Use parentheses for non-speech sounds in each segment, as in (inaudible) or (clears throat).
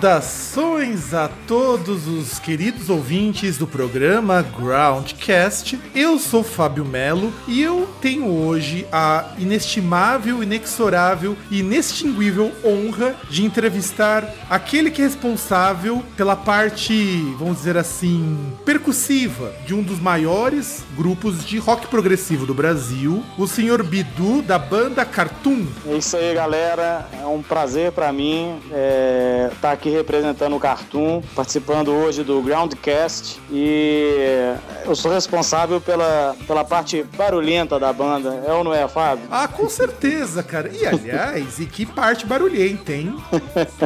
das Saudações a todos os queridos ouvintes do programa Groundcast. Eu sou Fábio Melo e eu tenho hoje a inestimável, inexorável e inextinguível honra de entrevistar aquele que é responsável pela parte, vamos dizer assim, percussiva de um dos maiores grupos de rock progressivo do Brasil, o senhor Bidu da banda Cartoon. É isso aí, galera. É um prazer para mim estar é, tá aqui representando o Cartoon, participando hoje do Groundcast e eu sou responsável pela, pela parte barulhenta da banda. É ou não é, Fábio? Ah, com certeza, cara. E aliás, e que parte barulhenta, hein?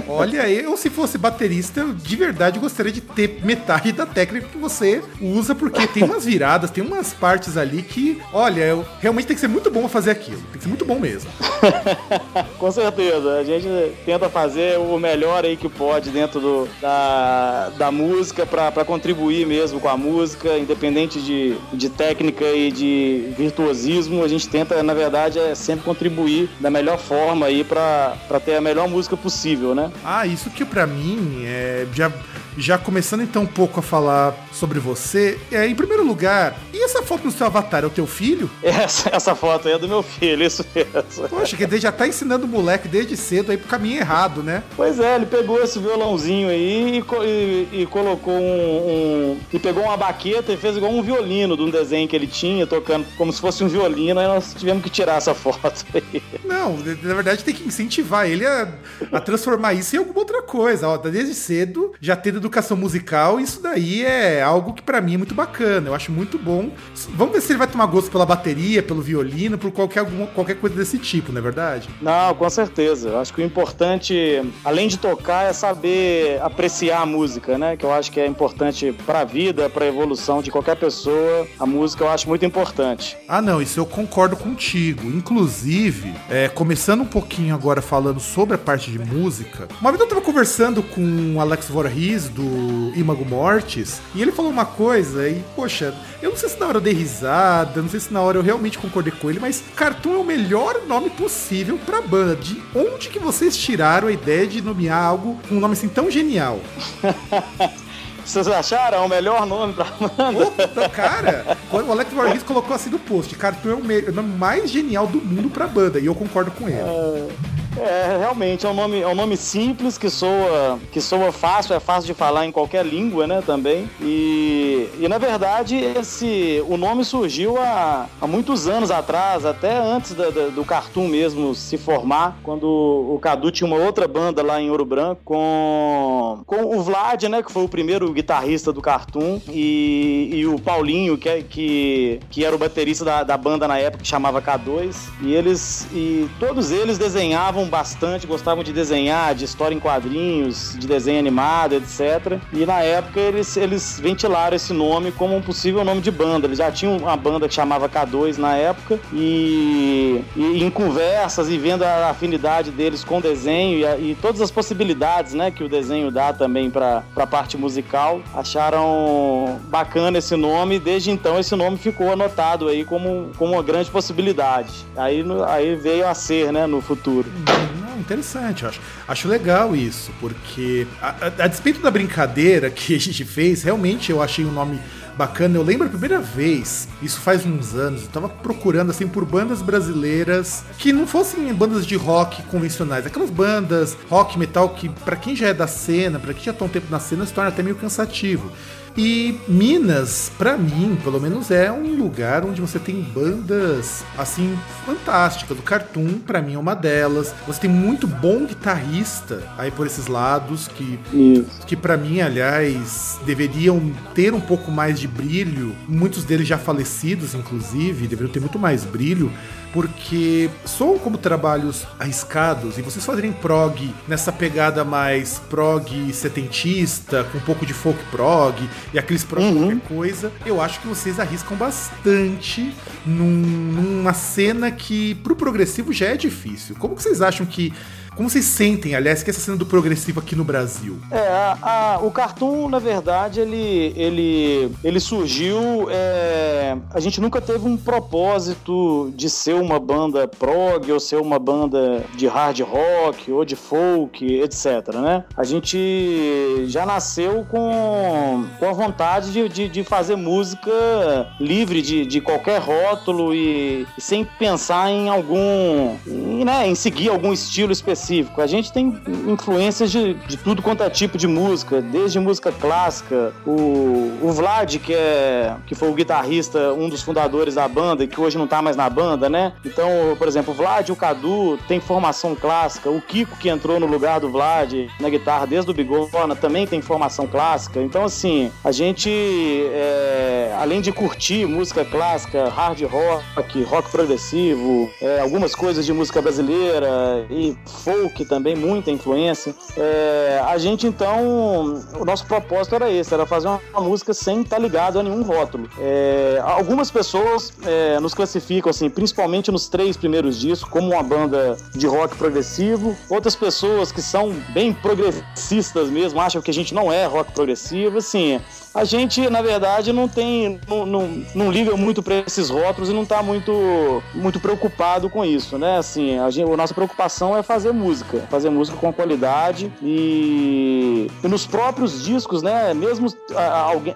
Olha, eu se fosse baterista, eu de verdade gostaria de ter metade da técnica que você usa, porque tem umas viradas, tem umas partes ali que, olha, eu realmente tem que ser muito bom fazer aquilo. Tem que ser muito bom mesmo. (laughs) com certeza. A gente tenta fazer o melhor aí que pode dentro do, da, da música para contribuir mesmo com a música, independente de, de técnica e de virtuosismo, a gente tenta, na verdade, é sempre contribuir da melhor forma aí para ter a melhor música possível, né? Ah, isso que para mim é já já começando então um pouco a falar sobre você, é, em primeiro lugar, e essa foto no seu avatar é o teu filho? (laughs) Essa, essa foto aí é do meu filho, isso mesmo. Poxa, que ele já tá ensinando o moleque desde cedo aí pro caminho errado, né? Pois é, ele pegou esse violãozinho aí e, e, e colocou um, um, e pegou uma baqueta e fez igual um violino de um desenho que ele tinha, tocando como se fosse um violino, aí nós tivemos que tirar essa foto aí. Não, na verdade tem que incentivar ele a, a transformar isso em alguma outra coisa. Ó, desde cedo, já tendo educação musical, isso daí é algo que para mim é muito bacana. Eu acho muito bom. Vamos ver se ele vai tomar gosto pela bateria, pelo violino, por qualquer, alguma, qualquer coisa desse tipo, não é verdade? Não, com certeza. Eu acho que o importante, além de tocar, é saber apreciar a música, né? Que eu acho que é importante para a vida, para a evolução de qualquer pessoa. A música eu acho muito importante. Ah, não, isso eu concordo contigo. Inclusive, é, começando um pouquinho agora falando sobre a parte de música, uma vez eu tava conversando com o Alex Voorhees do Imago Mortis, e ele falou uma coisa, e poxa, eu não sei se na hora eu dei risada, não sei se na hora eu realmente concordei com ele, mas Cartoon é o melhor nome possível pra banda. De onde que vocês tiraram a ideia de nomear algo com um nome assim tão genial? (laughs) Vocês acharam o melhor nome pra banda? Opa, cara, o Alex Voorhees colocou assim no post: Cartoon é o, nome mais genial do mundo pra banda, e eu concordo com ele. É... É, realmente, é um nome, é um nome simples que soa, que soa fácil, é fácil de falar em qualquer língua, né, também. E, e na verdade, esse, o nome surgiu há, há muitos anos atrás, até antes da, da, do Cartoon mesmo se formar, quando o Cadu tinha uma outra banda lá em Ouro Branco com, com o Vlad, né, que foi o primeiro guitarrista do Cartoon, e, e o Paulinho, que, é, que, que era o baterista da, da banda na época, que chamava K2, e eles, e todos eles desenhavam bastante, gostavam de desenhar, de história em quadrinhos, de desenho animado, etc. E na época eles, eles ventilaram esse nome como um possível nome de banda. Eles já tinham uma banda que chamava K2 na época e, e em conversas e vendo a afinidade deles com o desenho e, a, e todas as possibilidades né, que o desenho dá também para a parte musical, acharam bacana esse nome desde então esse nome ficou anotado aí como, como uma grande possibilidade. Aí, aí veio a ser né, no futuro. Não, interessante, acho, acho legal isso, porque a, a, a, despeito da brincadeira que a gente fez, realmente eu achei um nome bacana. Eu lembro a primeira vez, isso faz uns anos, eu tava procurando assim por bandas brasileiras que não fossem bandas de rock convencionais, aquelas bandas rock metal que para quem já é da cena, para quem já tá um tempo na cena, se torna até meio cansativo. E Minas, para mim, pelo menos é um lugar onde você tem bandas assim fantásticas. O Cartoon, para mim, é uma delas. Você tem muito bom guitarrista aí por esses lados que Isso. que para mim, aliás, deveriam ter um pouco mais de brilho, muitos deles já falecidos, inclusive, deveriam ter muito mais brilho, porque soam como trabalhos arriscados e vocês fazerem prog nessa pegada mais prog setentista, com um pouco de folk prog e aqueles prog uhum. qualquer coisa, eu acho que vocês arriscam bastante num, numa cena que pro progressivo já é difícil. Como que vocês acham que como vocês sentem, aliás, que essa cena do progressivo aqui no Brasil? É, a, a, o Cartoon, na verdade, ele, ele, ele surgiu. É, a gente nunca teve um propósito de ser uma banda prog ou ser uma banda de hard rock ou de folk, etc. Né? A gente já nasceu com, com a vontade de, de, de fazer música livre de, de qualquer rótulo e, e sem pensar em algum. Em, né, em seguir algum estilo específico específico. A gente tem influências de, de tudo quanto é tipo de música, desde música clássica. O, o Vlad, que, é, que foi o guitarrista, um dos fundadores da banda, que hoje não tá mais na banda, né? Então, por exemplo, o Vlad o Cadu tem formação clássica. O Kiko, que entrou no lugar do Vlad na guitarra desde o Bigorna, também tem formação clássica. Então, assim, a gente, é, além de curtir música clássica, hard rock, rock progressivo, é, algumas coisas de música brasileira e também, muita influência. É, a gente então, o nosso propósito era esse, era fazer uma, música sem estar ligado a nenhum rótulo. É, algumas pessoas é, nos classificam assim, principalmente nos três primeiros discos, como uma banda de rock progressivo. Outras pessoas que são bem progressistas mesmo, acham que a gente não é rock progressivo, assim. A gente, na verdade, não tem, não, não, não liga muito para esses rótulos e não está muito, muito preocupado com isso, né? Assim, a, gente, a nossa preocupação é fazer música, fazer música com qualidade e, e nos próprios discos, né? Mesmo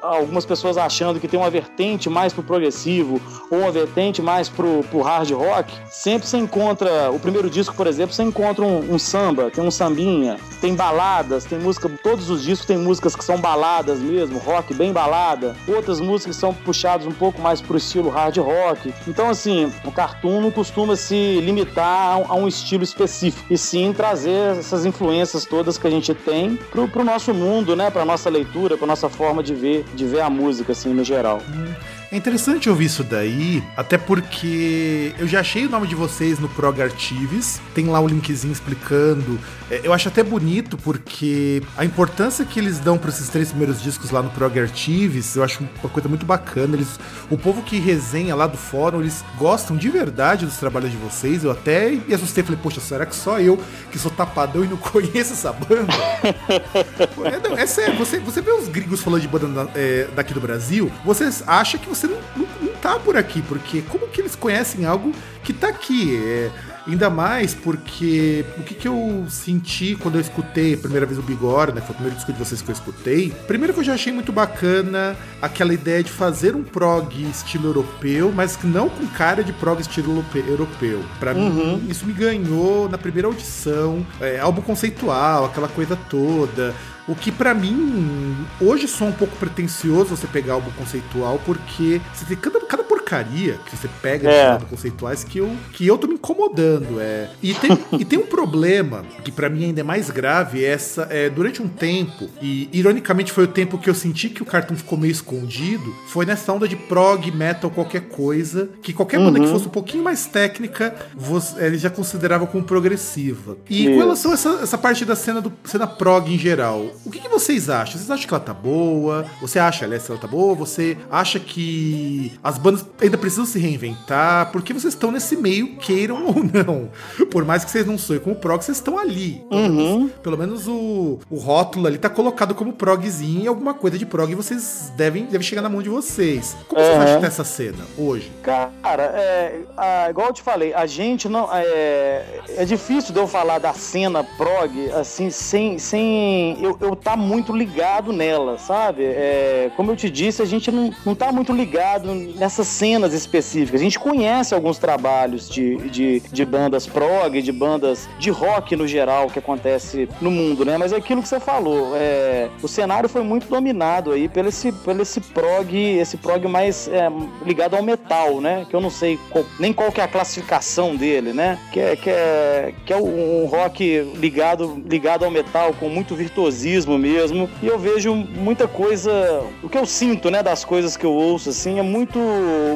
algumas pessoas achando que tem uma vertente mais pro progressivo ou uma vertente mais pro, pro hard rock, sempre você encontra, o primeiro disco, por exemplo, você encontra um, um samba, tem um sambinha, tem baladas, tem música, todos os discos tem músicas que são baladas mesmo, rock rock bem balada, outras músicas são puxadas um pouco mais pro estilo hard rock. Então, assim, o cartoon não costuma se limitar a um estilo específico, e sim trazer essas influências todas que a gente tem pro, pro nosso mundo, né, pra nossa leitura, pra nossa forma de ver, de ver a música, assim, no geral. Hum. É interessante ouvir isso daí, até porque eu já achei o nome de vocês no Prog Archives, tem lá um linkzinho explicando. É, eu acho até bonito porque a importância que eles dão para esses três primeiros discos lá no Prog Archives, eu acho uma coisa muito bacana. Eles, o povo que resenha lá do fórum, eles gostam de verdade dos trabalhos de vocês. Eu até me assustei, falei, poxa, será que só eu que sou tapadão e não (laughs) conheço essa banda? (laughs) é, não, é sério, você, você vê os gringos falando de banda é, daqui do Brasil, vocês acham que você não, não, não tá por aqui, porque como que eles conhecem algo que tá aqui? É, ainda mais porque o que, que eu senti quando eu escutei a primeira vez o Bigor, né? Foi o primeiro disco de vocês que eu escutei. Primeiro que eu já achei muito bacana aquela ideia de fazer um prog estilo europeu, mas que não com cara de prog estilo europeu. Para uhum. mim, isso me ganhou na primeira audição. É, álbum conceitual, aquela coisa toda. O que para mim hoje só um pouco pretencioso você pegar álbum conceitual, porque você tem cada, cada porcaria que você pega é. de conceituais que eu, que eu tô me incomodando. É. E, tem, (laughs) e tem um problema que para mim ainda é mais grave, é essa é, durante um tempo, e ironicamente foi o tempo que eu senti que o cartão ficou meio escondido, foi nessa onda de prog, metal, qualquer coisa, que qualquer uhum. banda que uhum. fosse um pouquinho mais técnica, você, ele já considerava como progressiva. E Isso. com relação a essa, essa parte da cena, do, cena prog em geral, o que, que, vocês acham? Vocês acham que ela tá boa? Você acha, aliás, que ela tá boa? Você acha que as bandas ainda precisam se reinventar? Porque vocês estão nesse meio, queiram ou não. Por mais que vocês não sonhem como prog, vocês estão ali. Pelo uhum. menos, pelo menos o, o rótulo ali tá colocado como progzinho e alguma coisa de prog vocês devem, devem chegar na mão de vocês. Como uhum. vocês acham dessa cena hoje? Cara, é, a, igual eu te falei, a gente não. É, é difícil de eu falar da cena prog assim, sem. sem eu, eu tá muito ligado nela, sabe? É, como eu te disse, a gente não, não tá muito ligado nessas cenas específicas. A gente conhece alguns trabalhos de, de de, bandas prog, de bandas de rock no geral que acontece no mundo, né? Mas é aquilo que você falou, é, o cenário foi muito dominado aí pelo esse, pelo esse prog, esse prog mais é, ligado ao metal, né? Que eu não sei qual, nem qual que é a classificação dele, né? Que é, que é, que é um rock ligado, ligado ao metal com muito virtuosismo mesmo. E eu vejo muita coisa, o que eu sinto, né, das coisas que eu ouço assim, é muito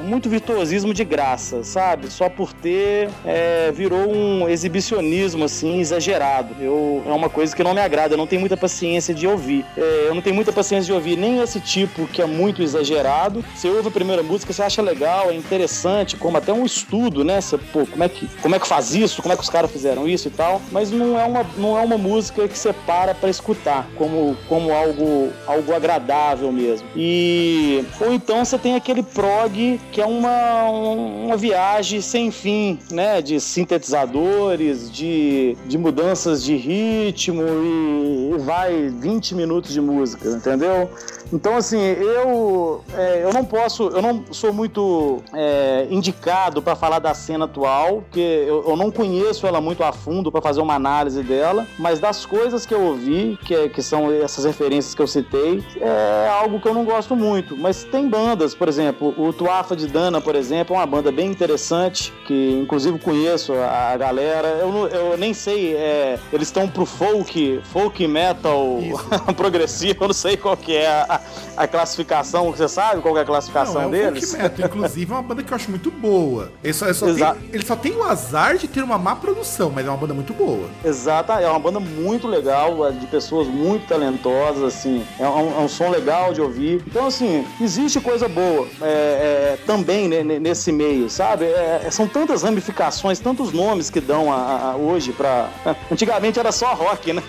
muito virtuosismo de graça, sabe? Só por ter é, virou um exibicionismo assim exagerado. Eu é uma coisa que não me agrada, eu não tenho muita paciência de ouvir. É, eu não tenho muita paciência de ouvir nem esse tipo que é muito exagerado. Você ouve a primeira música, você acha legal, é interessante, como até um estudo, né? Você, pô, como é que como é que faz isso? Como é que os caras fizeram isso e tal? Mas não é uma não é uma música que você para para escutar como como algo algo agradável mesmo. E ou então você tem aquele prog que é uma, uma viagem sem fim, né? De sintetizadores, de, de mudanças de ritmo e, e vai 20 minutos de música, entendeu? Então, assim, eu, é, eu não posso, eu não sou muito é, indicado para falar da cena atual, porque eu, eu, não conheço ela muito a fundo para fazer uma análise dela, mas das coisas que eu ouvi, que, que são essas referências que eu citei, é algo que eu não gosto muito. Mas tem bandas, por exemplo, o Tuafa de Dana, por exemplo, é uma banda bem interessante, que inclusive conheço a galera. Eu, eu nem sei, é, eles estão pro folk, folk metal (laughs) progressivo, eu não sei qual que é a, a, classificação, você sabe qual é a classificação não, é deles? Metal, inclusive é uma banda que eu acho muito boa. Ele só, ele, só tem, ele só tem o azar de ter uma má produção, mas é uma banda muito boa. Exato, é uma banda muito legal, é de pessoas muito talentosas, assim, é um, é um som legal de ouvir. Então, assim, existe coisa boa é, é, também né, nesse meio, sabe? É, são tantas ramificações, tantos nomes que dão a, a, hoje pra. (laughs) Antigamente era só rock, né?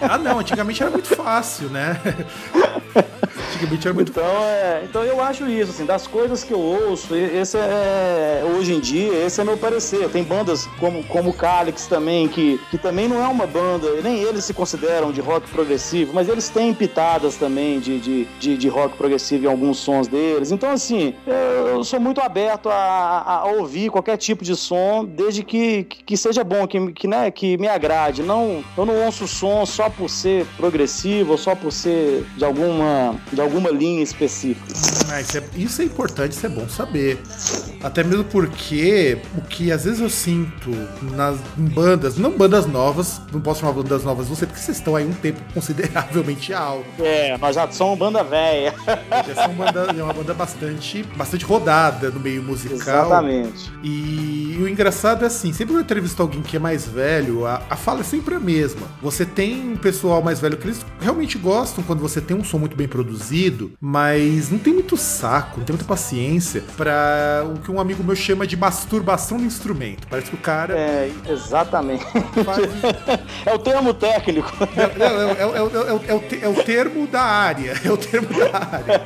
Ah, não, antigamente era muito fácil, né? (laughs) Antigamente era muito então, é, então eu acho isso, assim, das coisas que eu ouço, esse é, hoje em dia, esse é meu parecer. Tem bandas como, como Calix também, que, que também não é uma banda, nem eles se consideram de rock progressivo, mas eles têm pitadas também de, de, de, de rock progressivo em alguns sons deles. Então, assim, eu sou muito aberto a, a ouvir qualquer tipo de som, desde que, que seja bom, que, que, né, que me agrade. Não, eu não ouço som só por ser progressivo ou só por ser de alguma, de alguma linha específica. Ah, isso, é, isso é importante, isso é bom saber. Até mesmo porque o que às vezes eu sinto nas em bandas, não bandas novas, não posso chamar bandas novas você, porque vocês estão aí um tempo (laughs) consideravelmente alto. É, nós já somos banda velha. Já somos banda, é uma banda bastante, bastante rodada no meio musical. Exatamente. E, e o engraçado é assim, sempre que eu entrevisto alguém que é mais velho, a, a fala é sempre a mesma. Você tem um pessoal mais velho que eles realmente gostam quando você tem um som muito bem produzido, mas não tem muito saco, não tem muita paciência para o que um amigo meu chama de masturbação do instrumento. Parece que o cara. É, exatamente. Faz... (laughs) é o termo técnico. É, o, termo da área. (laughs) É o termo da área.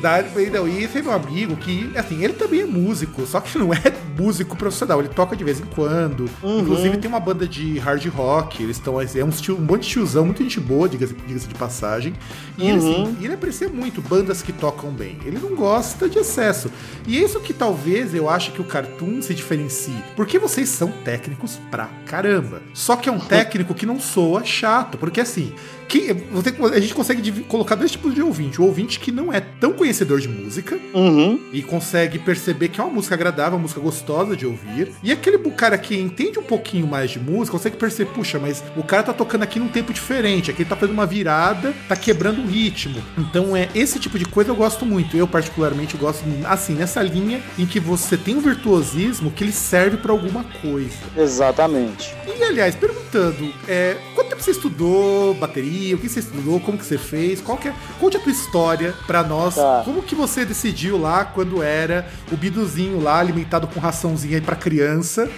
Da área então, e esse é meu amigo que, assim, ele também é músico, só que não é músico profissional. Ele toca de vez em quando. Uhum. Inclusive tem uma banda de hard rock. Eles estão. É um, um monte de tiozão, muito gente boa, diga-se diga de passagem. E uhum. ele, assim, ele aprecia muito bandas que tocam bem. Ele não gosta de excesso. E é isso que talvez eu acho que o Cartoon se diferencie. Porque vocês são técnicos pra caramba. Só que é um técnico que não soa chato. Porque assim, que, você, a gente consegue colocar dois tipos de ouvinte. O ouvinte que não é tão conhecedor de música uhum. e consegue perceber que é uma música agradável, uma música gostosa de ouvir. E aquele cara que entende um pouquinho mais de música consegue perceber, puxa, mas o cara tá tocando aqui num tempo diferente. Aqui ele tá fazendo uma virada, tá quebrando o ritmo. Então é esse tipo de coisa eu gosto muito. Eu, particularmente, gosto assim, nessa linha em que você tem um virtuosismo que ele serve para alguma coisa. Exatamente. E aliás, perguntando, é, quanto tempo você estudou bateria? o que você estudou, como que você fez, qual que é, conte a tua história pra nós, tá. como que você decidiu lá quando era o biduzinho lá, alimentado com raçãozinha aí pra criança,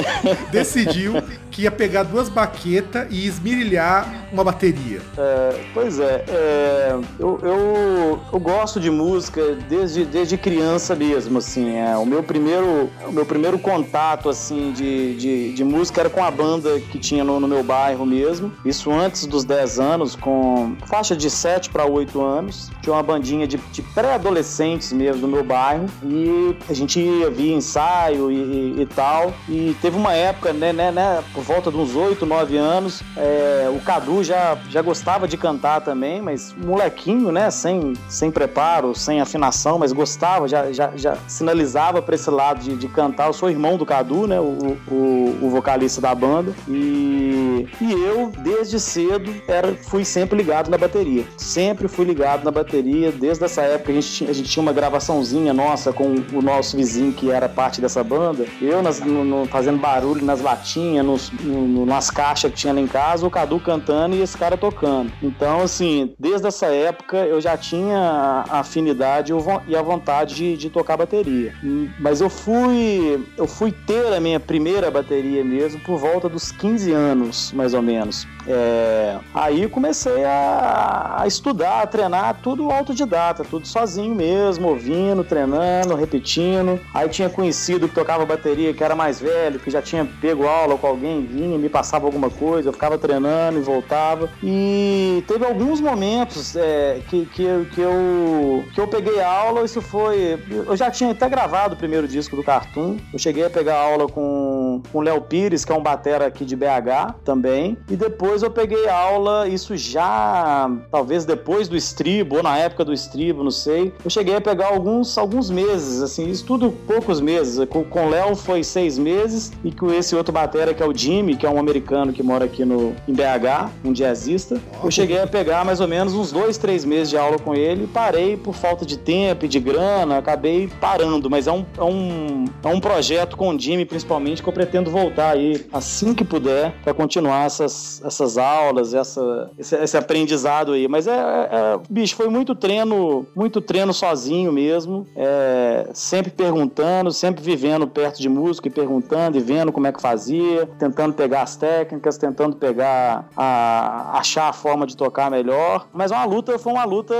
(laughs) decidiu que ia pegar duas baquetas e esmirilhar uma bateria. É, pois é, é eu, eu, eu, gosto de música desde, desde criança mesmo, assim. É, o meu primeiro o meu primeiro contato assim de, de, de música era com a banda que tinha no, no, meu bairro mesmo. Isso antes dos 10 anos, com faixa de 7 para 8 anos. Tinha uma bandinha de, de pré-adolescentes mesmo do meu bairro e a gente ia via ensaio e, e, e, tal. E teve uma época, né, né, né por volta de uns 8, 9 anos, é, o Cadu já, já gostava de cantar também, mas molequinho, né, sem, sem preparo, sem afinação, mas gostava, já, já, já sinalizava para esse lado de, de, cantar. Eu sou irmão do Cadu, né, o, o, o vocalista da banda, e, e eu, desde cedo, era, fui sempre ligado na bateria. Sempre fui ligado na bateria, desde essa época a gente, tinha, a gente tinha uma gravaçãozinha nossa com o nosso vizinho que era parte dessa banda. Eu nas, no, no, fazendo barulho nas latinhas, nos, no, nas caixas que tinha lá em casa, o Cadu cantando e esse cara tocando. Então, assim, desde essa época eu já tinha a afinidade e a vontade de, de tocar bateria. Mas eu fui, eu fui ter a minha primeira bateria mesmo por volta dos 15 anos, mais ou menos. É, aí comecei a, a, estudar, a treinar, tudo autodidata, tudo sozinho mesmo, ouvindo, treinando, repetindo. Aí tinha conhecido que tocava bateria, que era mais velho, que já tinha pego aula com alguém, vinha, me passava alguma coisa, eu ficava treinando e voltava. E teve alguns momentos é, que, que, que, eu, que eu peguei aula, isso foi. Eu já tinha até gravado o primeiro disco do Cartoon. Eu cheguei a pegar aula com o Léo Pires, que é um batera aqui de BH também. E depois eu peguei aula, isso já talvez depois do estribo, ou na época do estribo, não sei. Eu cheguei a pegar alguns, alguns meses, assim, isso tudo poucos meses. Com o Léo foi seis meses, e com esse outro batera, que é o Jimmy, que é um americano que mora aqui no, em BH, um jazzista, eu cheguei a pegar mais ou menos uns dois, três meses de aula com ele e parei por falta de tempo e de grana, acabei parando, mas é um, é um, é um projeto com o Jimmy, principalmente, que eu pretendo voltar aí assim que puder para continuar essas, essas aulas, essa, esse, esse aprendizado aí. Mas é, é, é, bicho, foi muito treino, muito treino sozinho mesmo, é, sempre perguntando, sempre vivendo perto de música e perguntando e vendo como é que fazia, tentando pegar as técnicas, tentando pegar a, achar a forma de tocar melhor. Mas uma luta foi uma luta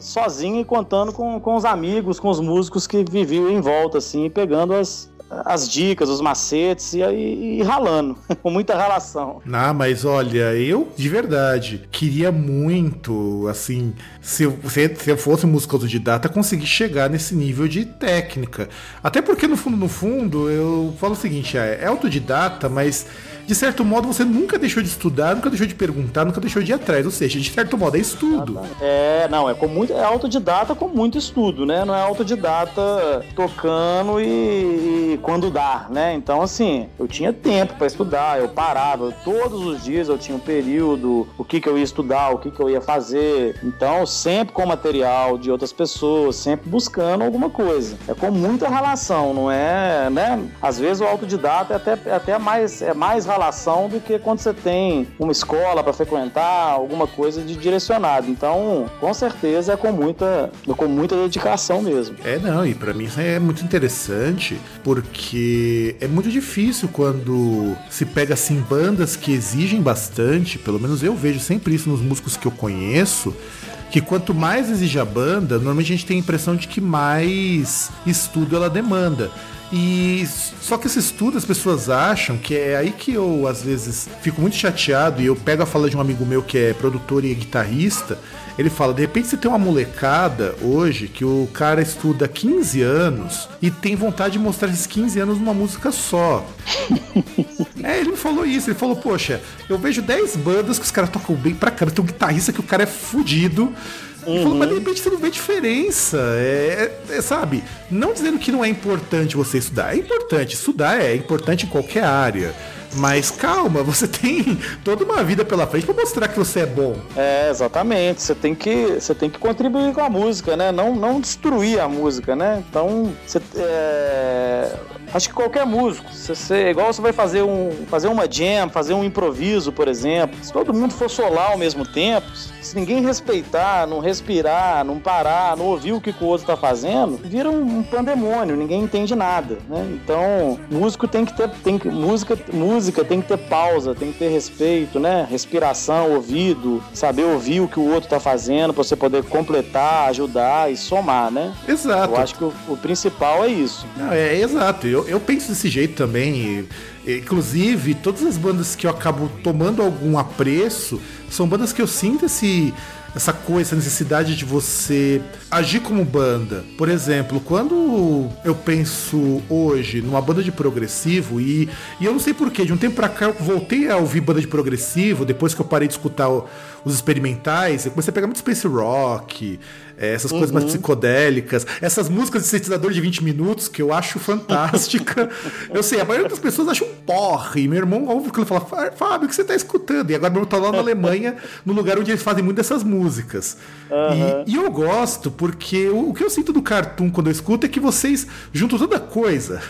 sozinho e contando com, com os amigos, com os músicos que viviam em volta, assim, pegando as, as dicas, os macetes e, e, e ralando, (laughs) com muita ralação. Ah, mas olha, eu de verdade queria muito, assim, se eu, se, se eu fosse músico autodidata, conseguir chegar nesse nível de técnica. Até porque no fundo, no fundo, eu falo o seguinte: é, é autodidata, mas de certo modo, você nunca deixou de estudar, nunca deixou de perguntar, nunca deixou de ir atrás. Ou seja, de certo modo, é estudo. É, não, é com muito. É autodidata com muito estudo, né? Não é autodidata tocando e, e quando dá, né? Então, assim, eu tinha tempo para estudar, eu parava. Todos os dias eu tinha um período, o que, que eu ia estudar, o que, que eu ia fazer. Então, sempre com material de outras pessoas, sempre buscando alguma coisa. É com muita relação, não é, né? Às vezes o autodidata é até, é até mais, é mais relação do que quando você tem uma escola para frequentar, alguma coisa de direcionado. Então, com certeza é com muita, com muita dedicação mesmo. É, não, e para mim isso é muito interessante, porque é muito difícil quando se pega assim bandas que exigem bastante, pelo menos eu vejo sempre isso nos músicos que eu conheço, que quanto mais exige a banda, normalmente a gente tem a impressão de que mais estudo ela demanda. E só que esse estudo as pessoas acham que é aí que eu às vezes fico muito chateado e eu pego a fala de um amigo meu que é produtor e guitarrista. Ele fala: de repente você tem uma molecada hoje que o cara estuda 15 anos e tem vontade de mostrar esses 15 anos numa música só. (laughs) é, ele me falou isso. Ele falou: Poxa, eu vejo 10 bandas que os caras tocam bem pra caramba. Tem um guitarrista que o cara é fudido. Uhum. Falou, mas de repente você não vê diferença. É, é, é, sabe? Não dizendo que não é importante você estudar. É importante. Estudar é importante em qualquer área. Mas calma, você (laughs) tem toda uma vida pela frente para mostrar que você é bom. É, exatamente. Você tem que, você tem que contribuir com a música, né? Não, não destruir a música, né? Então, você, é Acho que qualquer músico, se você, igual você vai fazer um fazer uma jam, fazer um improviso, por exemplo, se todo mundo for solar ao mesmo tempo, se ninguém respeitar, não respirar, não parar, não ouvir o que, o outro tá fazendo, vira um, pandemônio, ninguém entende nada, né? Então, músico tem que ter, tem que, música, música tem que ter pausa, tem que ter respeito, né? Respiração, ouvido, saber ouvir o que o outro tá fazendo para você poder completar, ajudar e somar, né? Exato. Eu acho que o, o principal é isso. Não, é, é exato. Eu, eu penso desse jeito também. Inclusive, todas as bandas que eu acabo tomando algum apreço são bandas que eu sinto esse essa coisa, essa necessidade de você agir como banda. Por exemplo, quando eu penso hoje numa banda de progressivo, e, e eu não sei porquê, de um tempo pra cá eu voltei a ouvir banda de progressivo, depois que eu parei de escutar os experimentais, eu comecei a pegar muito space rock, é, essas uhum. coisas mais uhum. psicodélicas, essas músicas de sintetizador de 20 minutos que eu acho fantástica. (laughs) eu sei, a maioria das pessoas acha um porre. Meu irmão ouve aquilo e fala: Fábio, o que você está escutando? E agora meu irmão tá lá na Alemanha, no lugar onde eles fazem muito dessas músicas. Uhum. E, e, eu gosto porque o, o que eu sinto do Cartoon quando eu escuto é que vocês juntam toda coisa.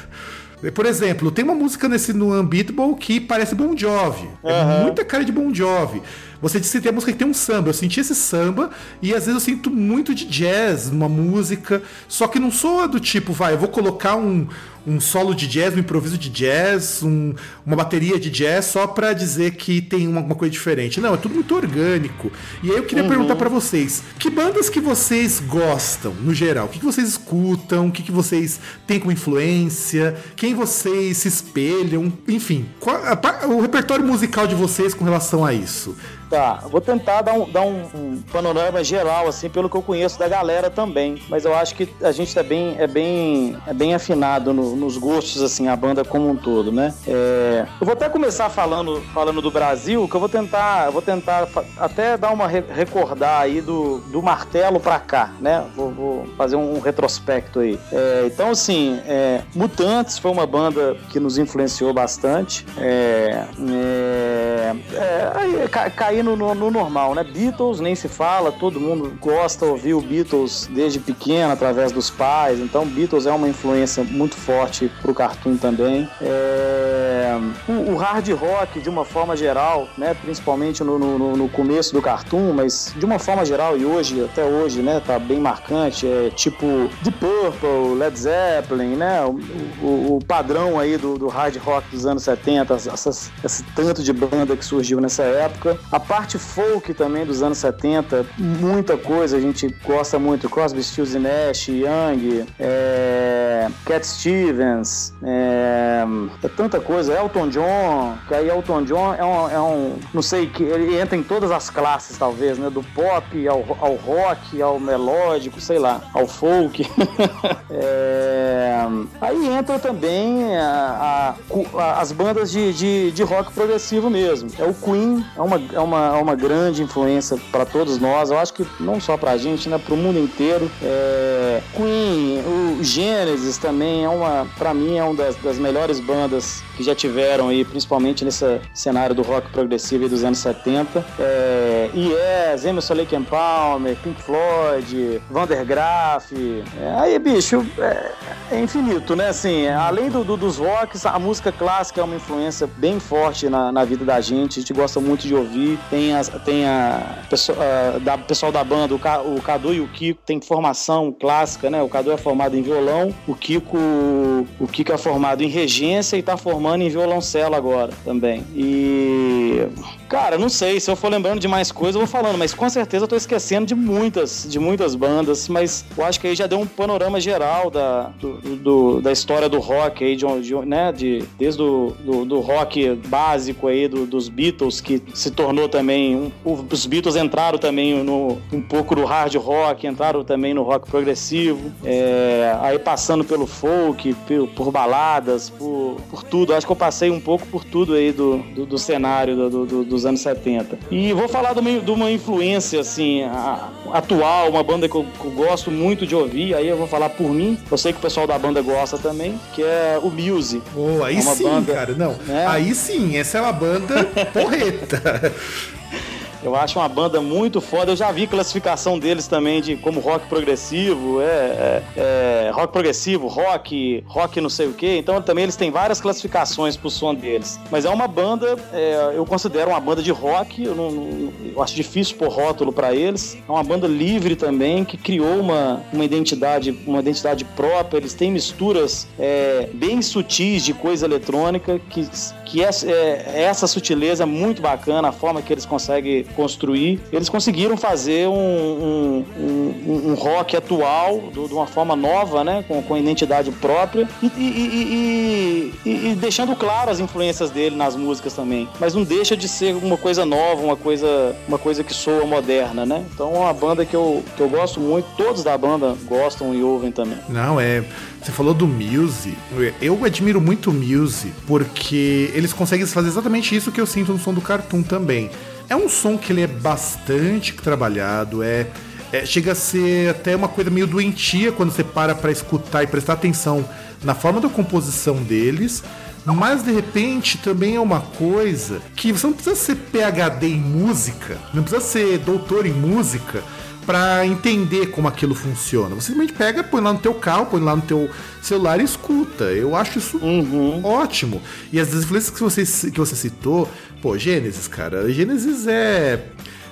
Por exemplo, tem uma música nesse no Unbeatable que parece Bon Jovi. Uhum. É muita cara de Bon Jovi. Você disse que tem a música que tem um samba. Eu senti esse samba e às vezes eu sinto muito de jazz numa música. Só que não soa do tipo, vai, eu vou colocar um, um solo de jazz, um improviso de jazz, um, uma bateria de jazz só para dizer que tem uma, uma, coisa diferente. Não, é tudo muito orgânico. E aí eu queria uhum. perguntar para vocês, que bandas que vocês gostam, no geral? O que, que vocês escutam? O que, que vocês têm como influência? Quem vocês se espelham? Enfim, qual, a, o repertório musical de vocês com relação a isso? Tá, vou tentar dar, um, dar um, um, panorama geral, assim, pelo que eu conheço da galera também. Mas eu acho que a gente tá bem, é bem, é bem afinado no, nos gostos, assim, a banda como um todo, né? É, eu vou até começar falando, falando do Brasil, que eu vou tentar, vou tentar até dar uma recordar aí do, do martelo pra cá, né? Vou, vou fazer um retrospecto aí. É, então, assim, é, Mutantes foi uma banda que nos influenciou bastante. É, é, é no, no, no, normal, né? Beatles nem se fala, todo mundo gosta de ouvir o Beatles desde pequeno, através dos pais, então Beatles é uma influência muito forte pro cartoon também. É... O, o, hard rock, de uma forma geral, né? Principalmente no, no, no, começo do cartoon, mas de uma forma geral e hoje, até hoje, né? Tá bem marcante, é tipo The Purple, Led Zeppelin, né? O, o, o padrão aí do, do, hard rock dos anos 70, essas, esse tanto de banda que surgiu nessa época. A parte folk também dos anos 70, muita coisa a gente gosta muito. Crosby, Stills Nash, Young, é, Cat Stevens, é, é, tanta coisa. Elton John, que aí Elton John é um, é um, não sei, que ele entra em todas as classes talvez, né? Do pop ao, ao rock, ao melódico, sei lá, ao folk. (laughs) é, aí entra também a, a, a, as bandas de, de, de rock progressivo mesmo. É o Queen, é uma, é uma uma, uma grande influência para todos nós. Eu acho que não só para a gente, né? Para o mundo inteiro. É, Queen, o Genesis também é uma, para mim, é uma das, das, melhores bandas que já tiveram aí, principalmente nesse cenário do rock progressivo dos anos 70. É, Yes, Emerson Lake and Palmer, Pink Floyd, Vandergraaf. É, aí, bicho, é, é, infinito, né? Assim, além do, do, dos rocks, a música clássica é uma influência bem forte na, na vida da gente. A gente gosta muito de ouvir tem, as, tem a, a da, pessoal da banda, o, Ca, o Cadu e o Kiko tem formação clássica, né? O Cadu é formado em violão, o Kiko, o Kiko é formado em regência e tá formando em violoncelo agora também. E Cara, não sei, se eu for lembrando de mais coisas, eu vou falando, mas com certeza eu tô esquecendo de muitas, de muitas bandas, mas eu acho que aí já deu um panorama geral da, do, do da história do rock aí, de, de, né, de, desde o do, do rock básico aí, do, dos Beatles, que se tornou também, um, os Beatles entraram também no, um pouco do hard rock, entraram também no rock progressivo, é, aí passando pelo folk, por, por, baladas, por, por tudo, acho que eu passei um pouco por tudo aí do, do, do cenário do, do, dos anos 70. E vou falar de uma, de uma influência, assim, a, atual, uma banda que eu, que eu, gosto muito de ouvir, aí eu vou falar por mim, eu sei que o pessoal da banda gosta também, que é o Muse. Oh, aí é sim, banda, cara, não. Né? Aí sim, essa é uma banda (laughs) porreta. Eu acho uma banda muito foda. Eu já vi classificação deles também de como rock progressivo, é, é, é rock progressivo, rock, rock não sei o que. Então também eles têm várias classificações pro som deles. Mas é uma banda, é, eu considero uma banda de rock. Eu, não, não, eu acho difícil pôr rótulo para eles. É uma banda livre também que criou uma, uma identidade, uma identidade própria. Eles têm misturas é, bem sutis de coisa eletrônica que que é, é, essa sutileza é muito bacana, a forma que eles conseguem construir. Eles conseguiram fazer um, um, um, um rock atual do, de uma forma nova, né? Com, com identidade própria e, e, e, e, deixando claro as influências dele nas músicas também. Mas não deixa de ser uma coisa nova, uma coisa, uma coisa que soa moderna, né? Então é uma banda que eu, que eu gosto muito, todos da banda gostam e ouvem também. Não, é. Você falou do Muse. Eu admiro muito o Muse porque eles conseguem fazer exatamente isso que eu sinto no som do Cartoon também. É um som que ele é bastante trabalhado, é, é chega a ser até uma coisa meio doentia quando você para para escutar e prestar atenção na forma da composição deles. Mas de repente também é uma coisa que você não precisa ser PhD em música, não precisa ser doutor em música para entender como aquilo funciona. Você simplesmente pega, põe lá no teu carro, põe lá no teu celular e escuta. Eu acho isso uhum. ótimo. E as influências que você, que você citou, pô, Gênesis, cara, Gênesis é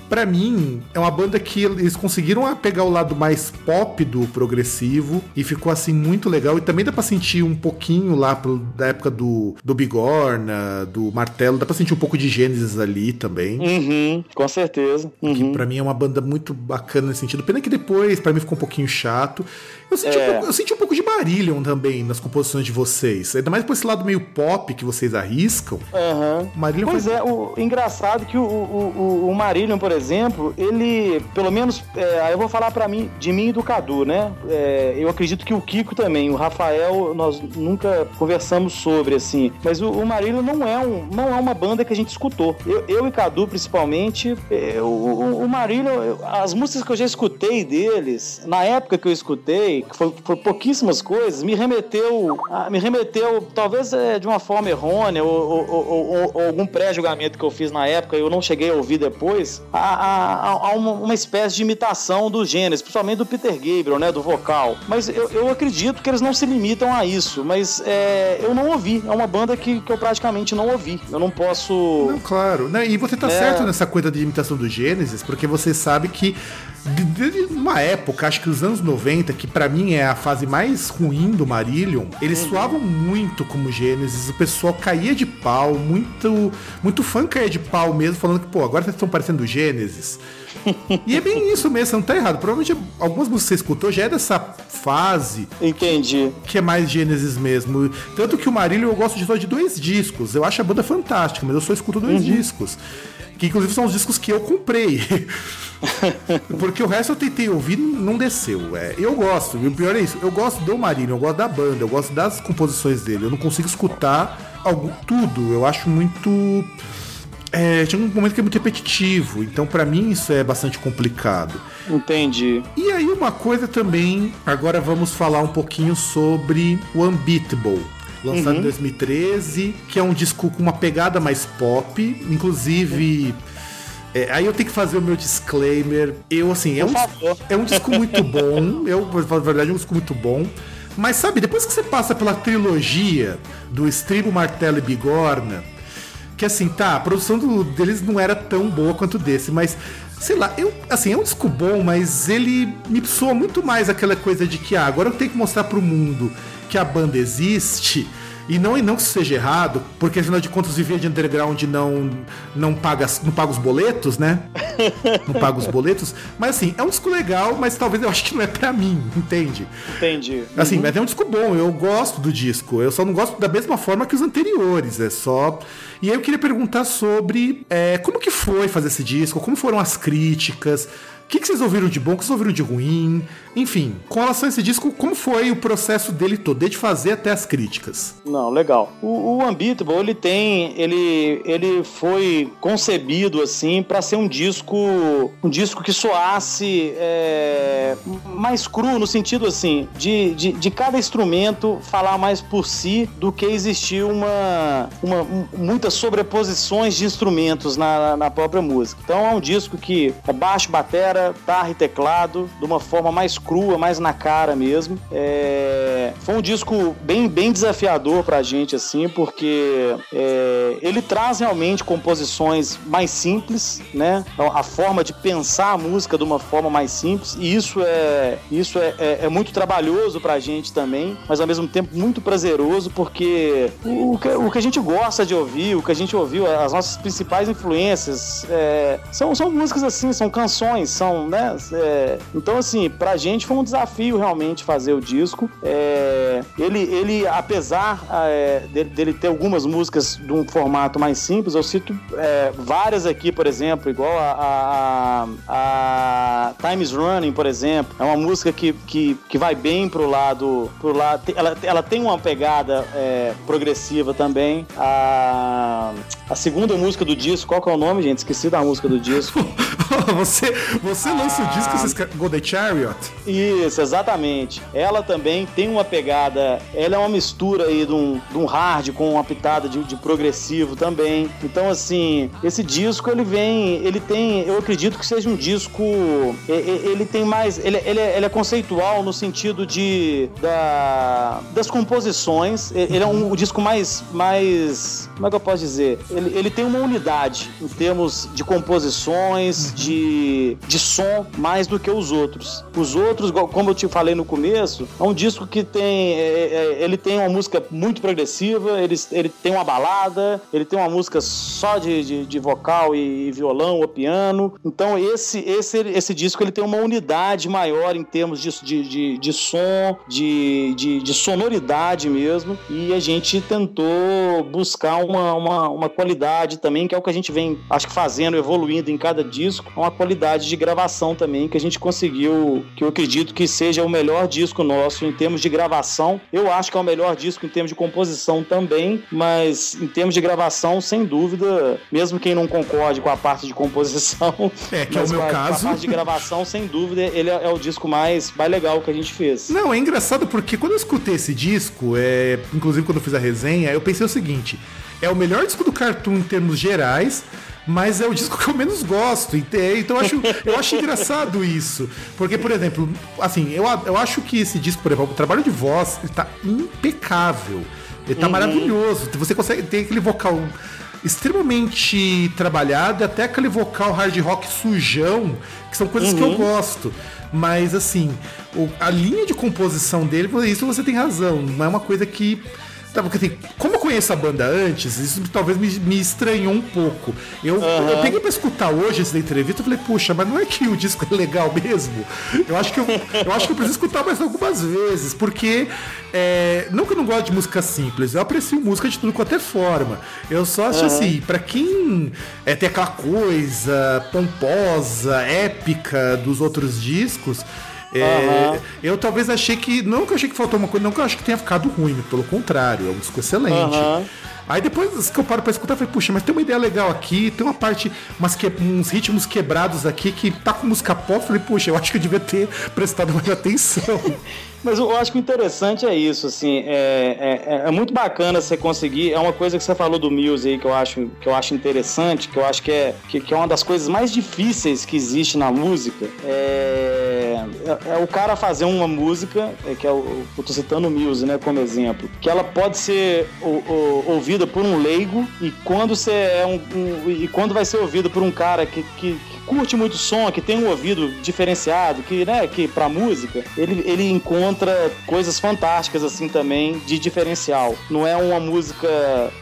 para mim, é uma banda que eles conseguiram pegar o lado mais pop do progressivo e ficou assim muito legal. E também dá pra sentir um pouquinho lá pro, da época do, do Bigorna, do Martelo, dá pra sentir um pouco de Gênesis ali também. Uhum, com certeza. Uhum. Que pra mim é uma banda muito bacana nesse sentido. Pena que depois, para mim, ficou um pouquinho chato. Eu senti, é. um pouco, eu senti um pouco de Marillion também nas composições de vocês. Ainda mais por esse lado meio pop que vocês arriscam. Uhum. Marillion pois foi... é, o engraçado que o, o, o, o Marillion, por exemplo, ele, pelo menos, é, aí eu vou falar para mim, de mim e do Cadu, né? É, eu acredito que o Kiko também, o Rafael, nós nunca conversamos sobre, assim. Mas o, o Marillion não é, um, não é uma banda que a gente escutou. Eu, eu e Cadu, principalmente, é, o, o, o Marillion, as músicas que eu já escutei deles, na época que eu escutei, que foi, pouquíssimas coisas, me remeteu, me remeteu talvez é, de uma forma errônea ou, ou, ou, ou algum pré-julgamento que eu fiz na época, eu não cheguei a ouvir depois, a, a, a uma, uma, espécie de imitação do Gênesis, principalmente do Peter Gabriel, né, do vocal. Mas eu, eu acredito que eles não se limitam a isso, mas é, eu não ouvi. É uma banda que, que eu praticamente não ouvi. Eu não posso. Não, claro. Né? E você tá é... certo nessa coisa de imitação do Gênesis, porque você sabe que de, uma época, acho que os anos 90, que para mim é a fase mais ruim do Marillion, eles uhum. soavam muito como Gênesis, o pessoal caía de pau, muito, muito fã caía de pau mesmo, falando que, pô, agora vocês estão parecendo Gênesis. e é bem isso mesmo, você não tá errado. Provavelmente algumas músicas que você escutou já é dessa fase. Entendi. Que é mais Gênesis mesmo. Tanto que o Marillion eu gosto de só de dois discos. Eu acho a banda fantástica, mas eu só escuto dois uhum. discos. Que inclusive são os discos que eu comprei. (laughs) (laughs) Porque o resto eu tentei ouvir não desceu. É, eu gosto, o pior é isso, eu gosto do Marinho, eu gosto da banda, eu gosto das composições dele. Eu não consigo escutar algo, tudo. Eu acho muito. É, chega um momento que é muito repetitivo, então para mim isso é bastante complicado. Entendi. E aí uma coisa também, agora vamos falar um pouquinho sobre o Unbeatable lançado uhum. em 2013, que é um disco com uma pegada mais pop, inclusive. É, aí eu tenho que fazer o meu disclaimer. Eu, assim, é um, é um disco muito (laughs) bom. Eu, na verdade, é um disco muito bom. Mas sabe, depois que você passa pela trilogia do Estribo, Martelo e Bigorna, que assim, tá, a produção do, deles não era tão boa quanto desse, mas sei lá, eu, assim, é um disco bom, mas ele me soa muito mais aquela coisa de que, ah, agora eu tenho que mostrar pro mundo que a banda existe. E não, e não que isso seja errado, porque afinal de contas viver de underground não, não, paga, não paga os boletos, né? (laughs) Não paga os boletos. Mas assim, é um disco legal, mas talvez eu acho que não é pra mim, entende? Entendi. Assim, uhum. mas é um disco bom, eu gosto do disco. Eu só não gosto da mesma forma que os anteriores. É só. E aí eu queria perguntar sobre é, como que foi fazer esse disco, como foram as críticas que, que vocês ouviram de bom, o que vocês ouviram de ruim? Enfim, com relação a esse disco, como foi o processo dele todo, desde fazer até as críticas? Não, legal. O, o Unbeatable, ele tem, ele, ele foi concebido assim para ser um disco, um disco que soasse é, mais cru no sentido assim de, de, de, cada instrumento falar mais por si do que existir uma, uma um, muitas sobreposições de instrumentos na, na própria música. Então é um disco que é baixo, batera, guitarra e teclado de uma forma mais crua, mais na cara mesmo. É... Foi um disco bem, bem desafiador pra gente, assim, porque é... ele traz realmente composições mais simples, né? A forma de pensar a música de uma forma mais simples, e isso é, isso é, é, é muito trabalhoso pra gente também, mas ao mesmo tempo muito prazeroso, porque o, que, o que a gente gosta de ouvir, o que a gente ouviu, as nossas principais influências, é, são, são músicas assim, são canções, são, né? É, então, assim, pra gente foi um desafio realmente fazer o disco. É, ele, ele, apesar é, dele, dele, ter algumas músicas de um formato mais simples, eu cito é, várias aqui, por exemplo, igual a, a, a Times Running, por exemplo. É uma música que, que, que vai bem pro lado. Pro lado ela, ela tem uma pegada é, progressiva também. A, a segunda música do disco, qual que é o nome, gente? Esqueci da música do disco. (laughs) você, você lança o disco, você Go The Chariot? Isso, exatamente. Ela também tem uma pegada, ela é uma mistura aí de um, de um hard com uma pitada de, de progressivo também. Então, assim, esse disco ele vem, ele tem, eu acredito que seja um disco, ele tem mais, ele, ele, é, ele é conceitual no sentido de da, das composições. Ele é um, um disco mais, mais, como é que eu posso dizer? Ele, ele tem uma unidade em termos de composições, de, de som, mais do que os outros. Os outros, como eu te falei no começo, é um disco que tem. É, é, ele tem uma música muito progressiva, ele, ele tem uma balada, ele tem uma música só de, de, de vocal e, violão ou piano. Então, esse, esse, esse disco ele tem uma unidade maior em termos de, de, de, de som, de, de, de sonoridade mesmo. E a gente tentou buscar uma, uma, uma qualidade também, que é o que a gente vem, acho que fazendo, evoluindo em cada disco, uma qualidade de gravação também que a gente conseguiu, que eu acredito que seja o melhor disco nosso em termos de gravação. Eu acho que é o melhor disco em termos de composição também, mas em termos de gravação, sem dúvida, mesmo quem não concorde com a parte de composição, (laughs) é que é o (laughs) meu a, caso. a parte de gravação, sem dúvida, ele é, é, o disco mais, mais legal que a gente fez. Não, é engraçado porque quando eu escutei esse disco, é, inclusive quando eu fiz a resenha, eu pensei o seguinte: é o melhor disco do Cartoon em termos gerais mas é o disco que eu menos gosto. Então eu acho, eu acho engraçado isso. Porque, por exemplo, assim, eu, eu acho que esse disco, por exemplo, o trabalho de voz, ele tá impecável. Ele tá uhum. maravilhoso. Você consegue ter aquele vocal extremamente trabalhado, até aquele vocal hard rock sujão, que são coisas uhum. que eu uhum. gosto. Mas assim, a linha de composição dele, isso você tem razão. Não é uma coisa que Porque assim, como eu conheço a banda antes, isso talvez me, me estranhou um pouco. Eu, uhum. eu peguei pra escutar hoje essa entrevista e falei, puxa, mas não é que o disco é legal mesmo? Eu acho que eu, eu acho que eu preciso escutar mais algumas vezes, porque é, não que eu não gosto de música simples, eu aprecio música de tudo quanto é forma. Eu só acho uhum. assim, pra quem é, tem aquela coisa pomposa, épica dos outros discos, é, uhum. Eu talvez achei que. Não que eu achei que faltou uma coisa, não que eu acho que tenha ficado ruim, pelo contrário, é um disco excelente. Uhum. Aí depois que eu paro pra escutar, eu falei, puxa, mas tem uma ideia legal aqui, tem uma parte, umas que, uns ritmos quebrados aqui que tá com música pop. Eu falei, puxa, eu acho que eu devia ter prestado mais atenção. (laughs) Mas eu acho que o interessante é isso, assim, é, é, é, muito bacana você conseguir, é uma coisa que você falou do Muse aí que eu acho, que eu acho interessante, que eu acho que é, que, que é uma das coisas mais difíceis que existe na música, é, é, é o cara fazer uma música, é, que é o, eu tô citando o Muse, né, como exemplo, que ela pode ser ouvida por um leigo e quando você é um, um, e quando vai ser ouvida por um cara que, que, que curte muito som, que tem um ouvido diferenciado, que, né, que pra música, ele, ele encontra coisas fantásticas assim também de diferencial. Não é uma música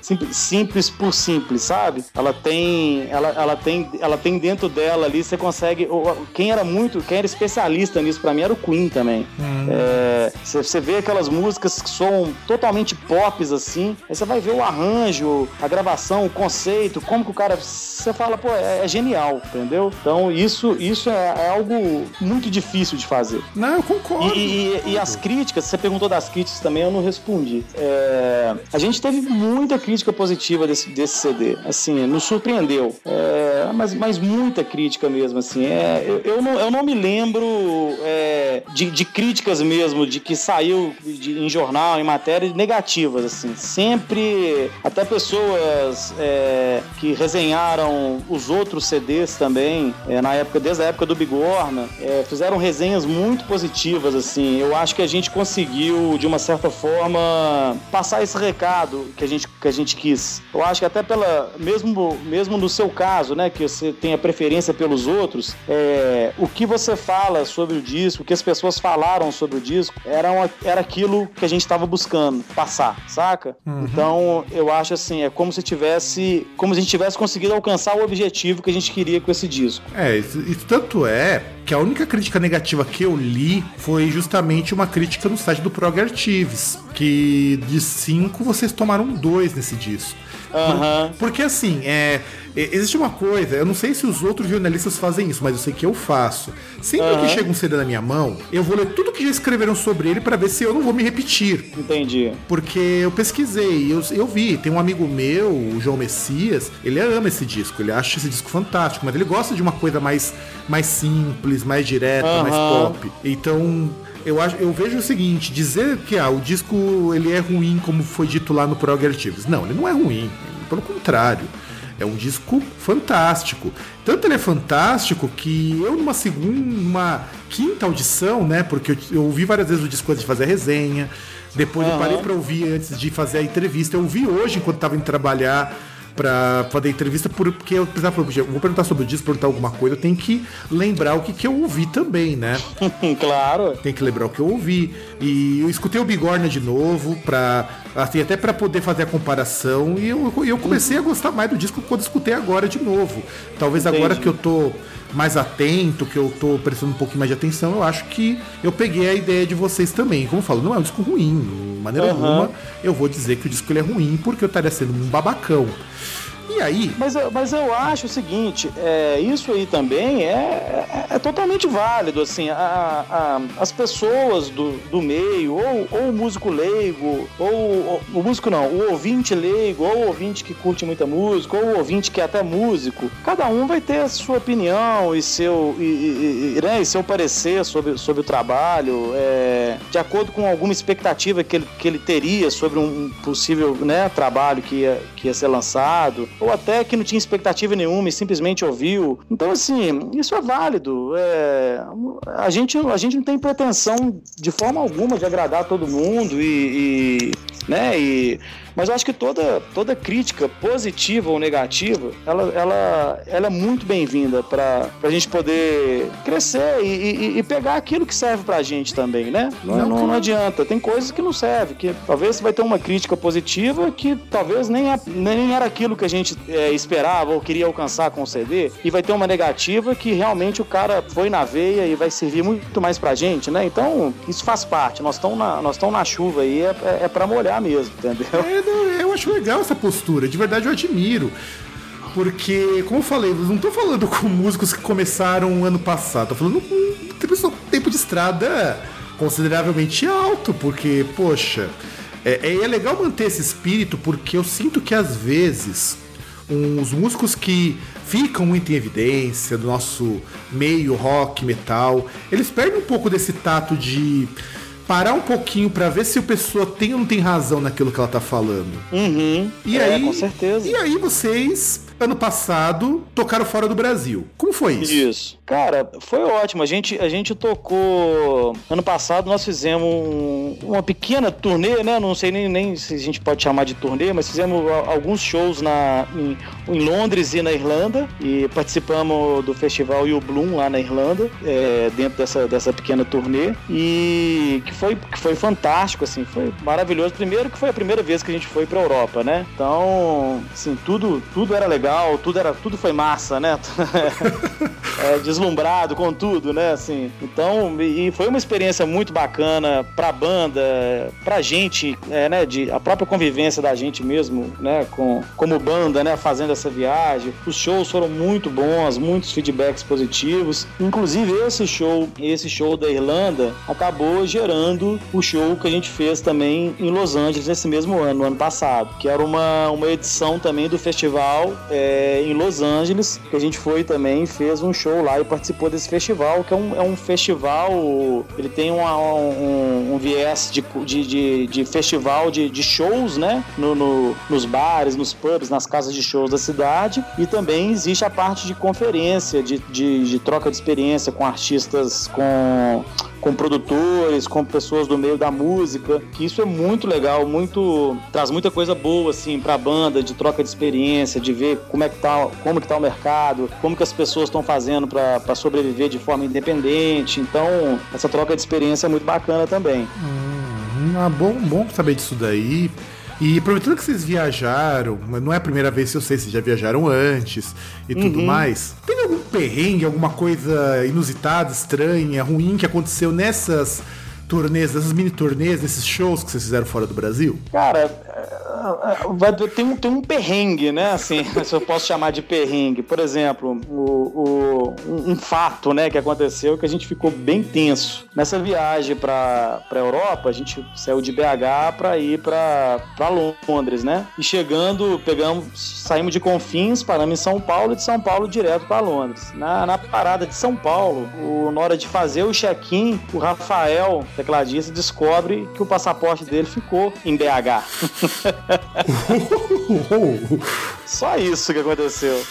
simples, simples por simples, sabe? Ela tem, ela, ela tem, ela tem dentro dela ali você consegue. Quem era muito, quem era especialista nisso para mim era o Queen também. Hum. É, você, você vê aquelas músicas que são totalmente pops assim, aí você vai ver o arranjo, a gravação, o conceito, como que o cara, você fala, pô, é, é genial, entendeu? Então isso, isso é, é algo muito difícil de fazer. Não, eu concordo. E, e, e, as críticas, você perguntou das críticas também, eu não respondi. É, a gente teve muita crítica positiva desse, desse CD, assim, nos surpreendeu. É, mas, mas muita crítica mesmo, assim. É, eu, eu, não, eu não me lembro é, de, de críticas mesmo, de que saiu de, em jornal, em matéria, negativas, assim. Sempre, até pessoas é, que resenharam os outros CDs também, é, na época, desde a época do Bigorna, é, fizeram resenhas muito positivas, assim. Eu acho que a gente conseguiu, de uma certa forma, passar esse recado que a gente, que a gente quis. Eu acho que até pela, mesmo, mesmo no seu caso, né, que você tem a preferência pelos outros, é, o que você fala sobre o disco, o que as pessoas falaram sobre o disco, era, uma, era aquilo que a gente estava buscando passar, saca? Uhum. Então, eu acho assim, é como se tivesse, como se a gente tivesse conseguido alcançar o objetivo que a gente queria com esse disco. É, isso, isso tanto é que a única crítica negativa que eu li foi justamente uma crítica no site do Prog Archives, que de cinco vocês tomaram dois nesse disco. Uhum. Por, porque assim, é, existe uma coisa, eu não sei se os outros jornalistas fazem isso, mas eu sei que eu faço. Sempre uhum. que chega um CD na minha mão, eu vou ler tudo que já escreveram sobre ele para ver se eu não vou me repetir. Entendi. Porque eu pesquisei, eu, eu vi, tem um amigo meu, o João Messias, ele ama esse disco, ele acha esse disco fantástico, mas ele gosta de uma coisa mais, mais simples, mais direta, uhum. mais pop. Então, eu, acho, eu vejo o seguinte, dizer que ah, o disco ele é ruim, como foi dito lá no Prog Archives. Não, ele não é ruim. Pelo contrário. É um disco fantástico. Tanto ele é fantástico que eu, numa segunda, numa quinta audição, né? Porque eu, eu ouvi várias vezes o disco antes de fazer a resenha. Depois uhum. eu parei para ouvir antes de fazer a entrevista. Eu ouvi hoje enquanto estava indo trabalhar para fazer entrevista, porque eu precisava, vou perguntar sobre o disco, perguntar alguma coisa, eu tenho que lembrar o que, que eu ouvi também, né? (laughs) claro. Tem que lembrar o que eu ouvi. E eu escutei o Bigorna de novo, pra, assim, até para poder fazer a comparação, e eu, eu comecei a gostar mais do disco quando escutei agora de novo. Talvez Entendi. agora que eu tô mais atento, que eu tô prestando um pouquinho mais de atenção, eu acho que eu peguei a ideia de vocês também. Como eu falo, não é um disco ruim, de maneira uhum. alguma eu vou dizer que o disco ele é ruim porque eu estaria sendo um babacão. E aí? Mas, mas eu acho o seguinte, é, isso aí também é, é, é totalmente válido, assim, a, a, as pessoas do, do meio, ou, ou o músico leigo, ou, ou, o músico não, o ouvinte leigo, ou o ouvinte que curte muita música, ou o ouvinte que é até músico, cada um vai ter a sua opinião e seu, e, e, né, e seu parecer sobre, sobre o trabalho, é, de acordo com alguma expectativa que ele, que ele teria sobre um possível né, trabalho que ia, que ia ser lançado ou até que não tinha expectativa nenhuma e simplesmente ouviu. Então, assim, isso é válido. É, a, gente, a gente não tem pretensão de forma alguma de agradar todo mundo e, e né? E mas eu acho que toda, toda crítica, positiva ou negativa, ela, ela, ela é muito bem-vinda para a gente poder crescer e, e, e, pegar aquilo que serve para a gente também, né? Não, não, não, não, adianta. Tem coisas que não servem, que talvez você vai ter uma crítica positiva que talvez nem, é, nem era aquilo que a gente é, esperava ou queria alcançar com o CD, e vai ter uma negativa que realmente o cara foi na veia e vai servir muito mais pra gente, né? Então, isso faz parte. Nós estamos na, nós na chuva aí, é, é, é para molhar mesmo, entendeu? É, eu acho legal essa postura, de verdade eu admiro. Porque, como eu falei, eu não tô falando (laughs) com músicos que começaram ano passado, tô falando com tempo de estrada consideravelmente alto, porque, poxa, é, é legal manter esse espírito, porque eu sinto que às vezes os músicos que ficam muito em evidência do nosso meio rock, metal, eles perdem um pouco desse tato de parar um pouquinho para ver se a pessoa tem ou não tem razão naquilo que ela tá falando. Uhum. E é, aí, com certeza. E aí vocês ano passado tocaram fora do Brasil. Como foi isso? Isso. Cara, foi ótimo. A gente, a gente tocou. Ano passado nós fizemos um, uma pequena turnê, né? Não sei nem, nem se a gente pode chamar de turnê, mas fizemos alguns shows na, em, em Londres e na Irlanda. E participamos do festival You Bloom lá na Irlanda, é, dentro dessa, dessa pequena turnê. E que foi, que foi fantástico, assim, foi maravilhoso. Primeiro que foi a primeira vez que a gente foi pra Europa, né? Então, assim, tudo, tudo era legal legal, tudo era, tudo foi massa, né? (laughs) é, deslumbrado com tudo, né? Assim, então, e foi uma experiência muito bacana pra banda, pra gente, é, né? De, a própria convivência da gente mesmo, né? Com, como banda, né? Fazendo essa viagem. Os shows foram muito bons, muitos feedbacks positivos. Inclusive, esse show, esse show da Irlanda acabou gerando o show que a gente fez também em Los Angeles nesse mesmo ano, no ano passado, que era uma, uma edição também do festival é, em Los Angeles, que a gente foi também fez um show lá e participou desse festival, que é um, é um festival, ele tem uma, um, um, viés de, de, de, de festival de, de, shows, né? No, no, nos bares, nos pubs, nas casas de shows da cidade, e também existe a parte de conferência, de, de, de troca de experiência com artistas, com com produtores, com pessoas do meio da música, que isso é muito legal, muito traz muita coisa boa assim para a banda, de troca de experiência, de ver como é que tá, como que tá o mercado, como que as pessoas estão fazendo para sobreviver de forma independente. Então, essa troca de experiência é muito bacana também. Hum, ah, bom, bom saber disso daí. E aproveitando que vocês viajaram, não é a primeira vez que eu sei, vocês já viajaram antes e tudo uhum. mais. Tem algum perrengue, alguma coisa inusitada, estranha, ruim que aconteceu nessas turnês, nessas mini turnês, nesses shows que vocês fizeram fora do Brasil? Cara, tem, um, tem um perrengue, né? Assim, (laughs) se eu posso chamar de perrengue. Por exemplo, o, o, um fato né, que aconteceu que a gente ficou bem tenso. Nessa viagem para a Europa, a gente saiu de BH para ir para Londres, né? E chegando, pegamos, saímos de Confins, paramos em São Paulo e de São Paulo direto para Londres. Na, na parada de São Paulo, o, na hora de fazer o check-in, o Rafael, tecladista, descobre que o passaporte dele ficou em BH. (laughs) Só isso que aconteceu.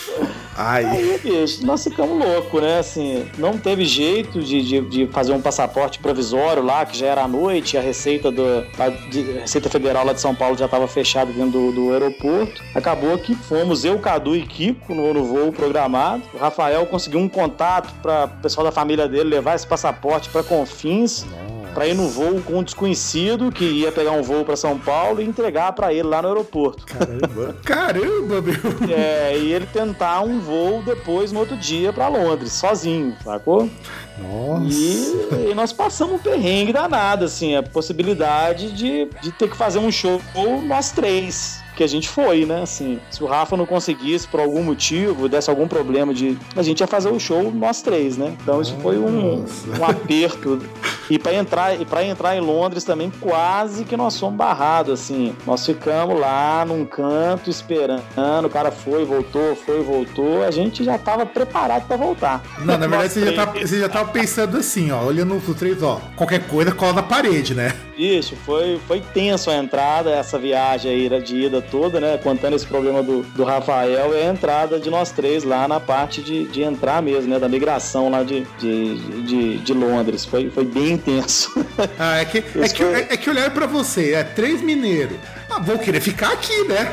Ai. Aí, bicho, nós ficamos loucos, né? Assim, não teve jeito de, de, de, fazer um passaporte provisório lá, que já era à noite, a Receita, do, a, de, a Receita Federal lá de São Paulo já estava fechada dentro do, do, aeroporto. Acabou que fomos eu, Cadu e Kiko no, no voo programado. O Rafael conseguiu um contato para o pessoal da família dele levar esse passaporte para Confins. Não para ir no voo com um desconhecido que ia pegar um voo para São Paulo e entregar para ele lá no aeroporto. Caramba! (laughs) Caramba, meu! É, e ele tentar um voo depois no outro dia para Londres, sozinho, sacou? Nossa! E, e, nós passamos um perrengue danado, assim, a possibilidade de, de ter que fazer um show nós três que a gente foi, né? Assim, se o Rafa não conseguisse por algum motivo, desse algum problema de. A gente ia fazer o show nós três, né? Então isso foi um, um aperto. E para entrar, e para entrar em Londres também, quase que nós fomos barrados, assim. Nós ficamos lá num canto esperando, o cara foi, voltou, foi, voltou. A gente já tava preparado para voltar. Não, na verdade você já, tava, você já tava pensando assim, ó, olhando pro três, ó, qualquer coisa cola na parede, né? Isso, foi, foi tenso a entrada, essa viagem aí de ida toda, né? Contando esse problema do, do Rafael e a entrada de nós três lá na parte de, de entrar mesmo, né? Da migração lá de, de, de, de Londres. Foi, foi bem intenso. (laughs) Ah, é que, é que, é, é que olhar pra você, é três mineiros. Ah, vou querer ficar aqui, né?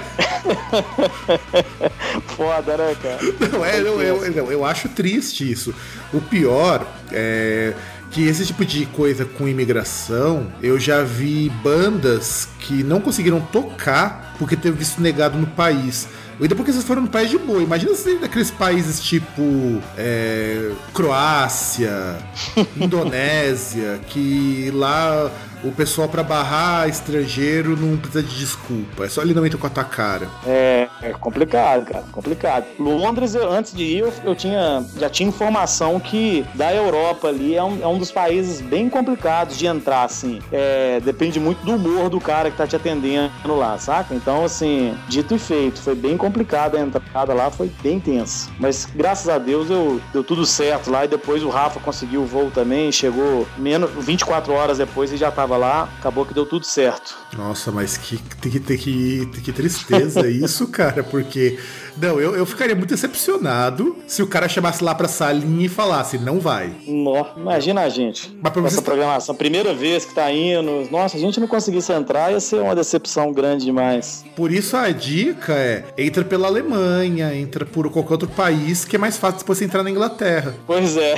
(laughs) Foda, né, cara? Não, é, eu, eu, eu, eu acho triste isso. O pior é que esse tipo de coisa com imigração, eu já vi bandas que não conseguiram tocar porque teve visto negado no país. Ainda porque vocês foram no país de boa. Imagina se daqueles países tipo é, Croácia, (laughs) Indonésia, que lá o pessoal para barrar estrangeiro não precisa de desculpa. É só ele não entra com a tua cara. É, é complicado, cara. Complicado. Londres, eu, antes de ir, eu, eu, tinha, já tinha informação que da Europa ali é um, é um dos países bem complicados de entrar, assim. É, depende muito do humor do cara que tá te atendendo lá, saca? Então, assim, dito e feito, foi bem complicado a entrada lá, foi bem tenso. Mas graças a Deus eu, deu tudo certo lá e depois o Rafa conseguiu o voo também, chegou menos 24 horas depois e já tava tava lá, acabou que deu tudo certo. Nossa, mas que, que, que, que tristeza isso, (laughs) cara, porque. Não, eu, eu ficaria muito decepcionado se o cara chamasse lá pra salinha e falasse, não vai. Nossa, imagina a gente. Mas pra essa tá... programação, primeira vez que tá indo. Nossa, a gente não conseguisse entrar, ia ser uma decepção grande demais. Por isso a dica é: entra pela Alemanha, entra por qualquer outro país, que é mais fácil depois você entrar na Inglaterra. Pois é.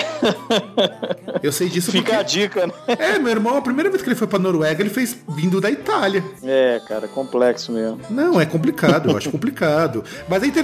Eu sei disso Fica porque... a dica, né? É, meu irmão, a primeira vez que ele foi foi pra Noruega, ele fez vindo da Itália. É, cara, complexo mesmo. Não, é complicado, eu acho complicado. Mas é interessante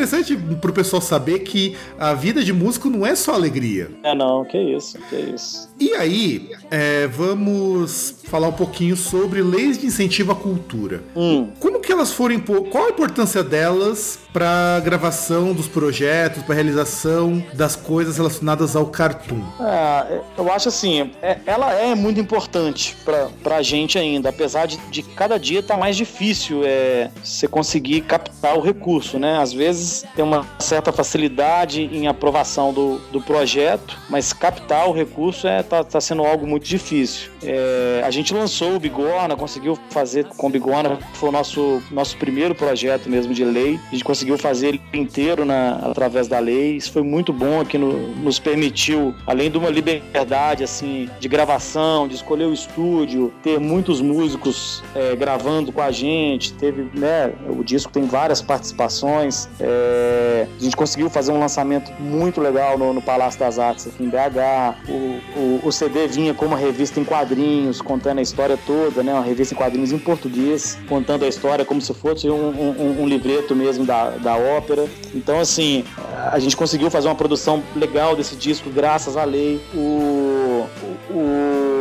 pro pessoal saber que a vida de músico não é só alegria. É, não, que isso, que isso. E aí, é, vamos falar um pouquinho sobre leis de incentivo à cultura. Hum. Como que elas foram, qual a importância delas para gravação dos projetos, para realização das coisas relacionadas ao cartoon? É, eu acho assim, é, ela é muito importante para a gente ainda, apesar de, de cada dia estar tá mais difícil é, você conseguir captar o recurso, né? Às vezes tem uma certa facilidade em aprovação do, do projeto, mas captar o recurso é tá, tá sendo algo muito difícil. É, a gente lançou o Bigorna, conseguiu fazer com o Bigorna, foi o nosso, nosso primeiro projeto mesmo de lei. A gente conseguiu fazer ele inteiro na, através da lei. Isso foi muito bom, que no, nos permitiu, além de uma liberdade assim de gravação, de escolher o estúdio, ter muitos músicos é, gravando com a gente, teve, né, o disco tem várias participações. É, a gente conseguiu fazer um lançamento muito legal no, no Palácio das Artes aqui em BH. O, o, o CD vinha com uma revista em quadrinhos, contando a história toda, né, uma revista em quadrinhos em português, contando a história como se fosse um, um, um livreto mesmo da, da ópera. Então, assim, a gente conseguiu fazer uma produção legal desse disco graças à lei. O, o,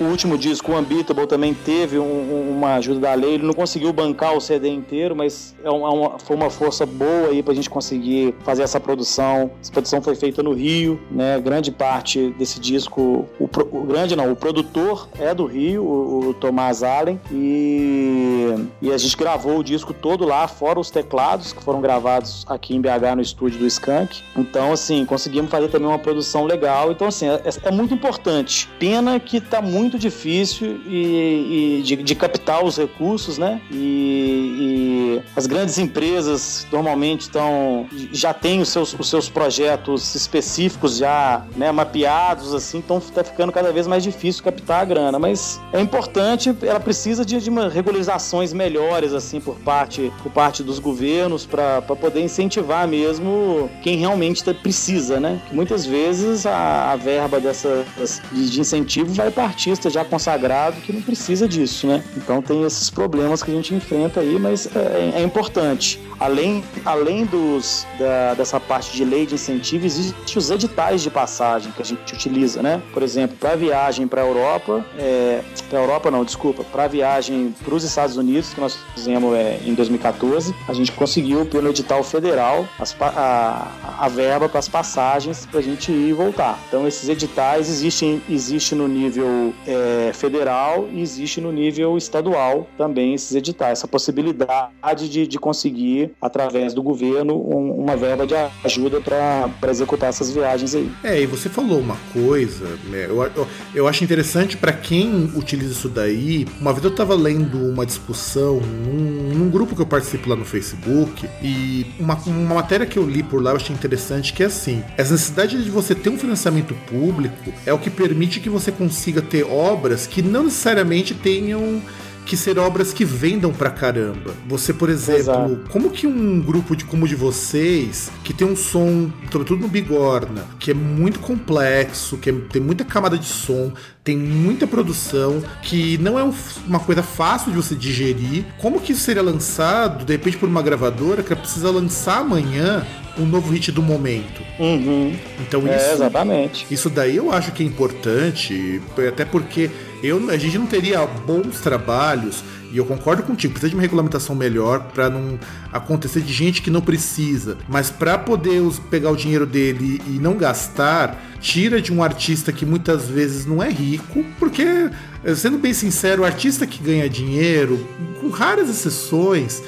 o último disco, o Unbeatable, também teve um, uma ajuda da lei. Ele não conseguiu bancar o CD inteiro, mas é uma, foi uma força boa aí pra gente conseguir fazer essa produção. Essa produção foi feita no Rio, né? Grande parte desse disco, o, o grande não, o produtor é do Rio, o, o Tomás Allen, e, e a gente gravou o disco todo lá, fora os teclados que foram gravados aqui em BH no estúdio do Skank. Então, assim, conseguimos fazer também uma produção legal. Então, assim, é, é muito importante. Pena que tá muito difícil e, e de, de, captar os recursos, né? E, e as grandes empresas normalmente estão já têm os seus, os seus projetos específicos já né, mapeados, assim, então tá ficando cada vez mais difícil captar a grana. Mas é importante, ela precisa de, de uma regularizações melhores, assim, por parte, por parte dos governos para poder incentivar mesmo quem realmente tá, precisa, né? Muitas vezes a, a verba dessa, de, incentivo vai para artista já consagrado que não precisa disso, né? Então tem esses problemas que a gente enfrenta aí, mas é, é importante. Além, além dos, da, dessa parte de lei de incentivo, existem os editais de passagem que a gente utiliza, né? Por exemplo, para viagem para a Europa, é, para a Europa não, desculpa, para viagem para os Estados Unidos, que nós fizemos é, em 2014, a gente conseguiu pelo edital federal as, a, a verba para as passagens para a gente ir e voltar. Então esses editais existem existe no nível é, federal e existe no nível estadual também esses editais, essa possibilidade de, de conseguir através do governo um, uma verba de ajuda para executar essas viagens aí. É, e você falou uma coisa, né, eu, eu, eu acho interessante para quem utiliza isso daí. Uma vez eu estava lendo uma discussão num, num grupo que eu participo lá no Facebook e uma, uma matéria que eu li por lá eu achei interessante que é assim: essa necessidade de você ter um financiamento público é o que permite que você consiga ter obras que não necessariamente tenham que ser obras que vendam pra caramba. Você, por exemplo, Exato. como que um grupo de como de vocês, que tem um som, sobretudo no Bigorna, que é muito complexo, que é, tem muita camada de som, tem muita produção, que não é um, uma coisa fácil de você digerir, como que isso seria lançado, de repente, por uma gravadora que precisa lançar amanhã um novo hit do momento. Uhum. Então é, isso, é, exatamente. isso daí eu acho que é importante, até porque eu, a gente não teria bons trabalhos, e eu concordo contigo, precisa de uma regulamentação melhor para não acontecer de gente que não precisa, mas para poder pegar o dinheiro dele e não gastar, tira de um artista que muitas vezes não é rico, porque, sendo bem sincero, o artista que ganha dinheiro, com raras exceções,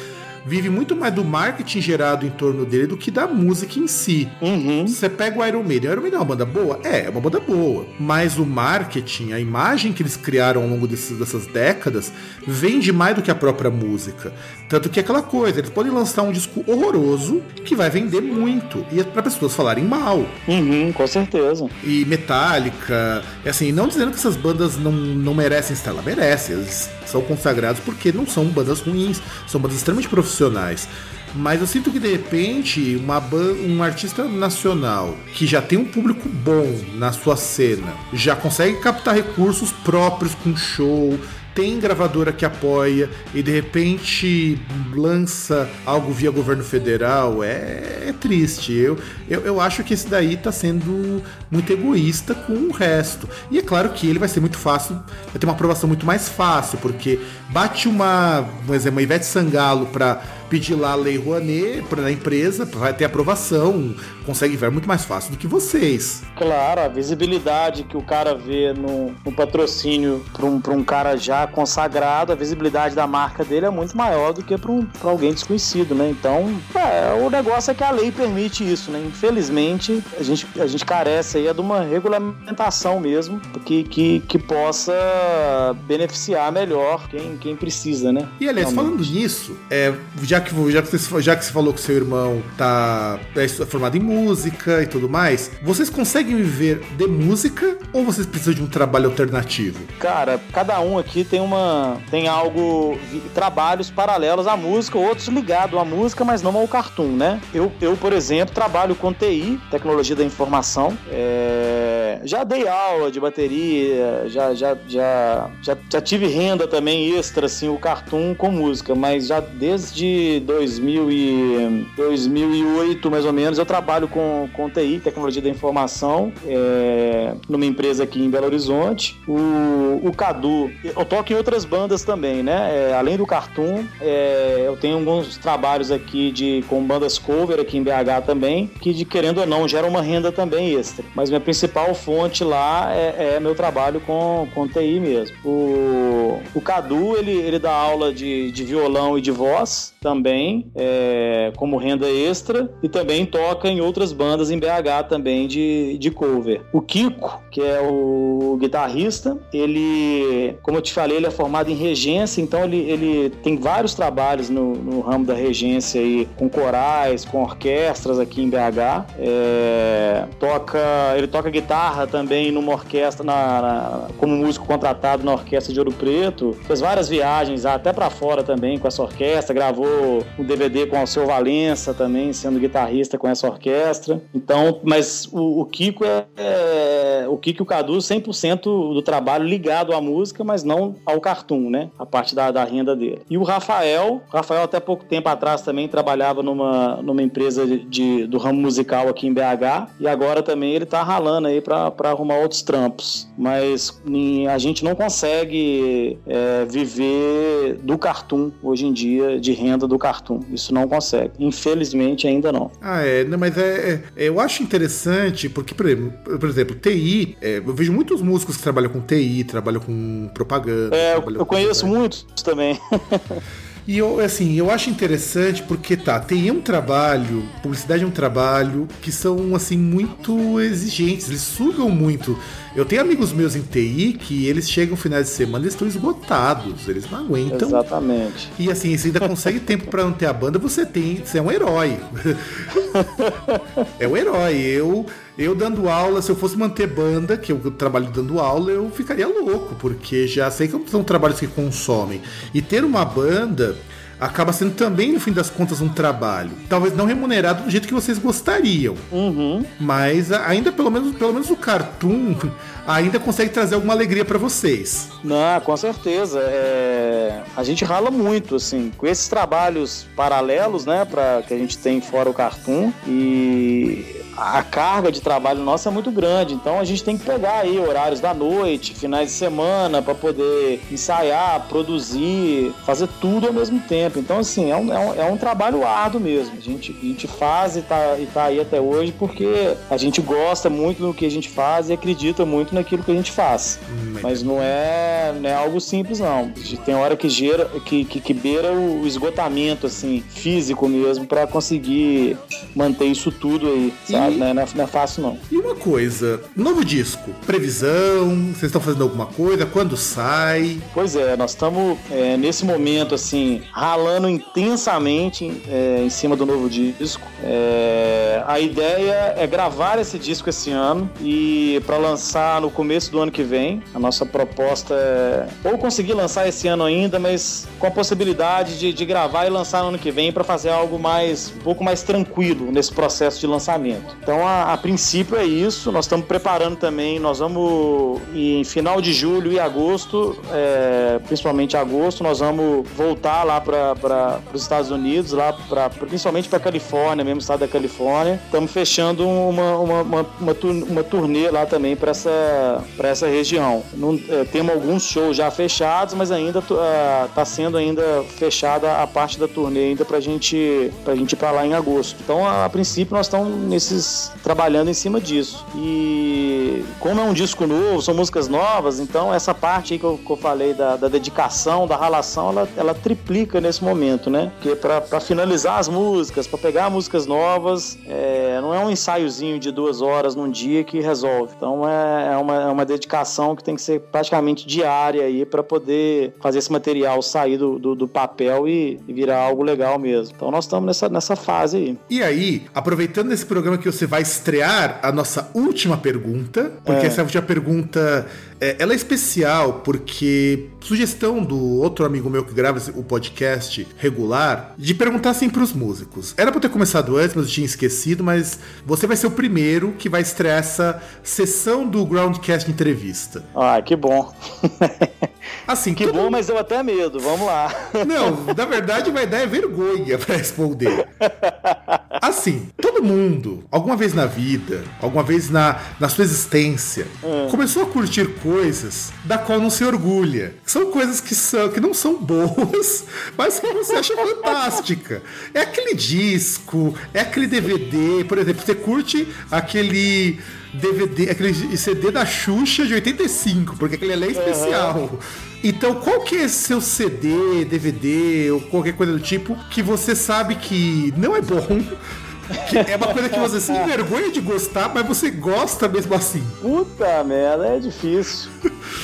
vive muito mais do marketing gerado em torno dele do que da música em si. Uhum. Você pega o Iron Maiden. O Iron Maiden é uma banda boa? É, é uma banda boa. Mas o marketing, a imagem que eles criaram ao longo desses, dessas décadas, vende mais do que a própria música. Tanto que é aquela coisa, eles podem lançar um disco horroroso que vai vender muito. E é para pessoas falarem mal. Uhum, com certeza. E Metallica, assim, não dizendo que essas bandas não, não merecem estar lá, merecem. Eles são consagrados porque não são bandas ruins, são bandas extremamente profissionais. Mas eu sinto que de repente uma um artista nacional que já tem um público bom na sua cena, já consegue captar recursos próprios com show, tem gravadora que apoia e de repente lança algo via governo federal, é, é triste. Eu, eu, eu, acho que esse daí tá sendo muito egoísta com o resto. E é claro que ele vai ser muito fácil, vai ter uma aprovação muito mais fácil, porque bate uma, por exemplo, uma Ivete Sangalo para pedir lá a Lei Rouanet para a empresa, vai ter aprovação, consegue ver muito mais fácil do que vocês. Claro, a visibilidade que o cara vê no, no patrocínio para um, um cara já consagrado, a visibilidade da marca dele é muito maior do que para um, alguém desconhecido, né? Então, é, o negócio é que a lei permite isso, né? Infelizmente, a gente, a gente carece aí de uma regulamentação mesmo que, que, que possa beneficiar melhor quem, quem precisa, né? E aliás, Realmente. falando nisso, é, já, que, já, que você, já que você falou que seu irmão tá é formado em música e tudo mais, vocês conseguem viver de música ou vocês precisam de um trabalho alternativo? Cara, cada um aqui tem uma tem algo trabalhos paralelos à música, outros ligados à música, mas não ao cartoon, né? Eu, eu por exemplo, trabalho com TI, tecnologia da informação. É... já dei aula de bateria, já, já, já, já, já tive renda também extra, assim, o cartoon com música, mas já desde 2000 e 2008, mais ou menos, eu trabalho com, com TI, tecnologia da informação, é, numa empresa aqui em Belo Horizonte. O, o Cadu, eu toco em outras bandas também, né? É, além do Cartoon, é, eu tenho alguns trabalhos aqui de, com bandas cover aqui em BH também, que de querendo ou não gera uma renda também extra. Mas minha principal fonte lá é, é meu trabalho com, com TI mesmo. O, o Cadu, ele, ele dá aula de, de violão e de voz também, é, como renda extra, e também toca em outras bandas em BH também de, de cover. O Kiko, que é o guitarrista, ele, como eu te falei, ele é formado em regência, então ele, ele tem vários trabalhos no, no ramo da regência aí, com corais, com orquestras aqui em BH. É, toca, ele toca guitarra também numa orquestra, na, na, como músico contratado na Orquestra de Ouro Preto. Fez várias viagens até para fora também com essa orquestra, gravou um DVD com o seu Valença também, sendo guitarrista com essa orquestra. Então, mas o, o Kiko é, é, o Kiko e o Cadu 100% do trabalho ligado à música, mas não ao cartoon, né? A parte da, da renda dele. E o Rafael, o Rafael até pouco tempo atrás também trabalhava numa, numa empresa de, de do ramo musical aqui em BH e agora também ele tá ralando aí para arrumar outros trampos. Mas a gente não consegue é, viver do cartoon hoje em dia, de renda do cartoon. Isso não consegue. Infelizmente ainda não. Ah, é, não, mas é, é, eu acho interessante porque, por exemplo, por exemplo TI, é, eu vejo muitos músicos que trabalham com TI, trabalham com propaganda. É, eu conheço muitos também. (laughs) E eu, assim, eu acho interessante porque tá, tem um trabalho, publicidade é um trabalho que são assim muito exigentes, eles sugam muito. Eu tenho amigos meus em TI que eles chegam finais de semana e estão esgotados, eles não aguentam. Exatamente. E assim, você ainda consegue (laughs) tempo para manter a banda, você tem, você é um herói. (laughs) é um herói. Eu eu dando aula, se eu fosse manter banda, que eu trabalho dando aula, eu ficaria louco, porque já sei que são trabalhos que consomem. E ter uma banda acaba sendo também, no fim das contas, um trabalho. Talvez não remunerado do jeito que vocês gostariam. Uhum. Mas ainda, pelo menos, pelo menos o cartoon (laughs) ainda consegue trazer alguma alegria para vocês. Não, com certeza. É... A gente rala muito, assim, com esses trabalhos paralelos, né, para que a gente tem fora o cartoon. E a carga de trabalho nossa é muito grande, então a gente tem que pegar aí horários da noite, finais de semana, para poder ensaiar, produzir, fazer tudo ao mesmo tempo. Então, assim, é um, é um, é um trabalho árduo mesmo. A gente, a gente faz e tá, e tá aí até hoje porque a gente gosta muito do que a gente faz e acredita muito naquilo que a gente faz. Hum, Mas não é, não é algo simples, não. Tem hora que gera, que, que, que beira o esgotamento, assim, físico mesmo, para conseguir manter isso tudo aí, sabe? Fácil, não, é, não é fácil, não. E uma coisa, novo disco, previsão, vocês estão fazendo alguma coisa? Quando sai? Pois é, nós estamos é, nesse momento, assim, ralando intensamente é, em cima do novo disco. É, a ideia é gravar esse disco esse ano e para lançar no começo do ano que vem. A nossa proposta é ou conseguir lançar esse ano ainda, mas com a possibilidade de, de gravar e lançar no ano que vem para fazer algo mais um pouco mais tranquilo nesse processo de lançamento. Então, a, a princípio é isso. Nós estamos preparando também. Nós vamos em final de julho e agosto, é, principalmente agosto, nós vamos voltar lá para os Estados Unidos, lá pra, principalmente para Califórnia, mesmo estado da Califórnia. Estamos fechando uma, uma, uma, uma, uma turnê lá também para essa, essa região. Não, é, temos alguns shows já fechados, mas ainda está é, sendo ainda fechada a parte da turnê ainda para gente, a gente ir para lá em agosto. Então, a, a princípio, nós estamos nesses trabalhando em cima disso. E como é um disco novo, são músicas novas, então essa parte aí que eu, que eu falei da, da, dedicação, da relação, ela, ela triplica nesse momento, né? Porque para finalizar as músicas, para pegar músicas novas, é, não é um ensaiozinho de duas horas num dia que resolve. Então é, é, uma, é uma dedicação que tem que ser praticamente diária aí para poder fazer esse material sair do, do, do papel e, e, virar algo legal mesmo. Então nós estamos nessa, nessa fase aí. E aí, aproveitando esse programa que você vai estrear a nossa última pergunta, porque é. essa última pergunta é, ela é especial porque sugestão do outro amigo meu que grava o podcast regular de perguntar assim para os músicos. Era para ter começado antes, mas eu tinha esquecido, mas você vai ser o primeiro que vai estrear essa sessão do Groundcast entrevista. Ah, que bom. (laughs) Assim, que bom, mas eu até medo. Vamos lá. Não, (laughs) na verdade vai dar é vergonha para responder. (laughs) Assim, todo mundo, alguma vez na vida, alguma vez na, na sua existência, hum. começou a curtir coisas da qual não se orgulha. São coisas que, são, que não são boas, (laughs) mas que você acha fantástica. É aquele disco, é aquele DVD, por exemplo, você curte aquele DVD, aquele CD da Xuxa de 85, porque aquele é especial. Uhum. Então, qual que é seu CD, DVD ou qualquer coisa do tipo que você sabe que não é bom, (laughs) que é uma coisa que você se envergonha de gostar, mas você gosta mesmo assim. Puta merda, é difícil.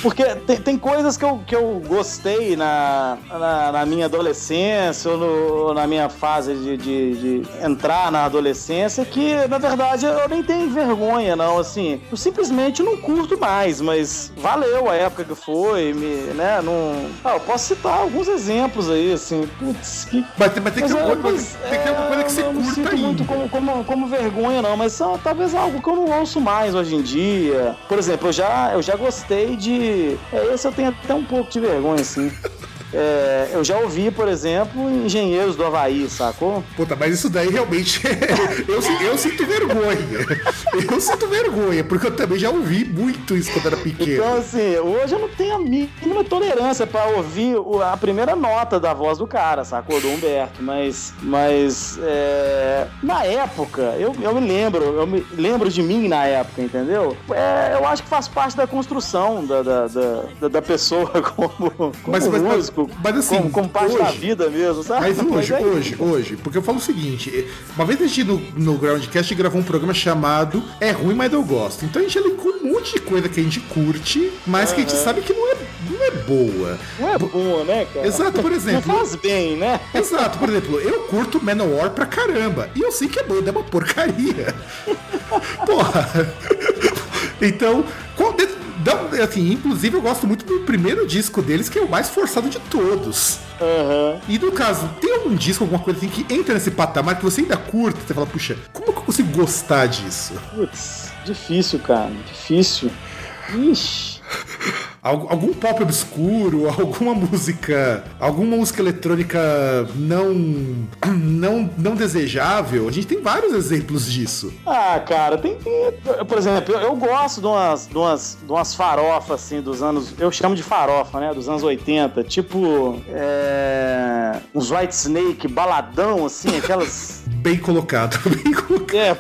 Porque tem, tem coisas que eu, que eu gostei na, na, na minha adolescência ou, no, na minha fase de, de, de, entrar na adolescência que, na verdade, eu nem tenho vergonha, não. Assim, eu simplesmente não curto mais, mas valeu a época que foi, me, né? Não... Ah, eu posso citar alguns exemplos aí, assim. Putz, que... Mas, mas tem que ter alguma coisa, tem que ter alguma coisa que você curta aí. muito como, como, como vergonha, não, mas são talvez algo que eu não ouço mais hoje em dia. Por exemplo, eu já, eu já gostei de. É, esse eu tenho até um pouco de vergonha, assim. É, eu já ouvi, por exemplo, engenheiros do Havaí, sacou? Puta, mas isso daí realmente. (laughs) eu, eu sinto vergonha. Eu sinto vergonha, porque eu também já ouvi muito isso quando era pequeno. Então, assim, hoje eu não tenho a mínima tolerância para ouvir a primeira nota da voz do cara, sacou? Do Humberto. Mas, mas é, na época, eu, eu me lembro, eu me lembro de mim na época, entendeu? É, eu acho que faz parte da construção da, da, da, da pessoa (laughs) como, como mas, músico. Mas assim, como, como parte hoje, da vida mesmo, sabe? Mas hoje, mas é hoje, isso. hoje, porque eu falo o seguinte: uma vez a gente no, no Groundcast gravou um programa chamado É Ruim, mas eu gosto. Então a gente elencou um monte de coisa que a gente curte, mas que a gente sabe que não é, não é boa. Não é boa, né, cara? Exato, por exemplo. Não faz bem, né? Exato, por exemplo, eu curto Manowar pra caramba. E eu sei que é bom, é uma porcaria. (laughs) Porra. Então, qual, assim, inclusive eu gosto muito do primeiro disco deles, que é o mais forçado de todos. Uhum. E no caso, tem algum disco, alguma coisa assim que entra nesse patamar que você ainda curta? Você fala, puxa, como que eu consigo gostar disso? Putz, difícil, cara, difícil. Ixi. Algum pop obscuro, (laughs) alguma música, alguma música eletrônica não, (clears throat) não, não desejável. A gente tem vários exemplos disso. Ah, cara, tem, tem por exemplo, eu, eu, gosto de umas, de umas, de umas farofas assim dos anos, eu chamo de farofa, né, dos anos 80, tipo é, uns White Snake baladão assim, aquelas (laughs) bem colocado, (laughs) bem colocado. É.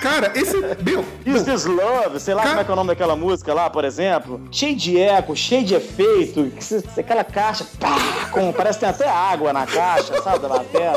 Cara, esse meu, Is This Love, sei lá cara... como é que é o nome daquela música lá, por exemplo, cheio de eco, cheio de efeito, aquela caixa, pá, com, parece que tem até água na caixa, sabe, da bateria.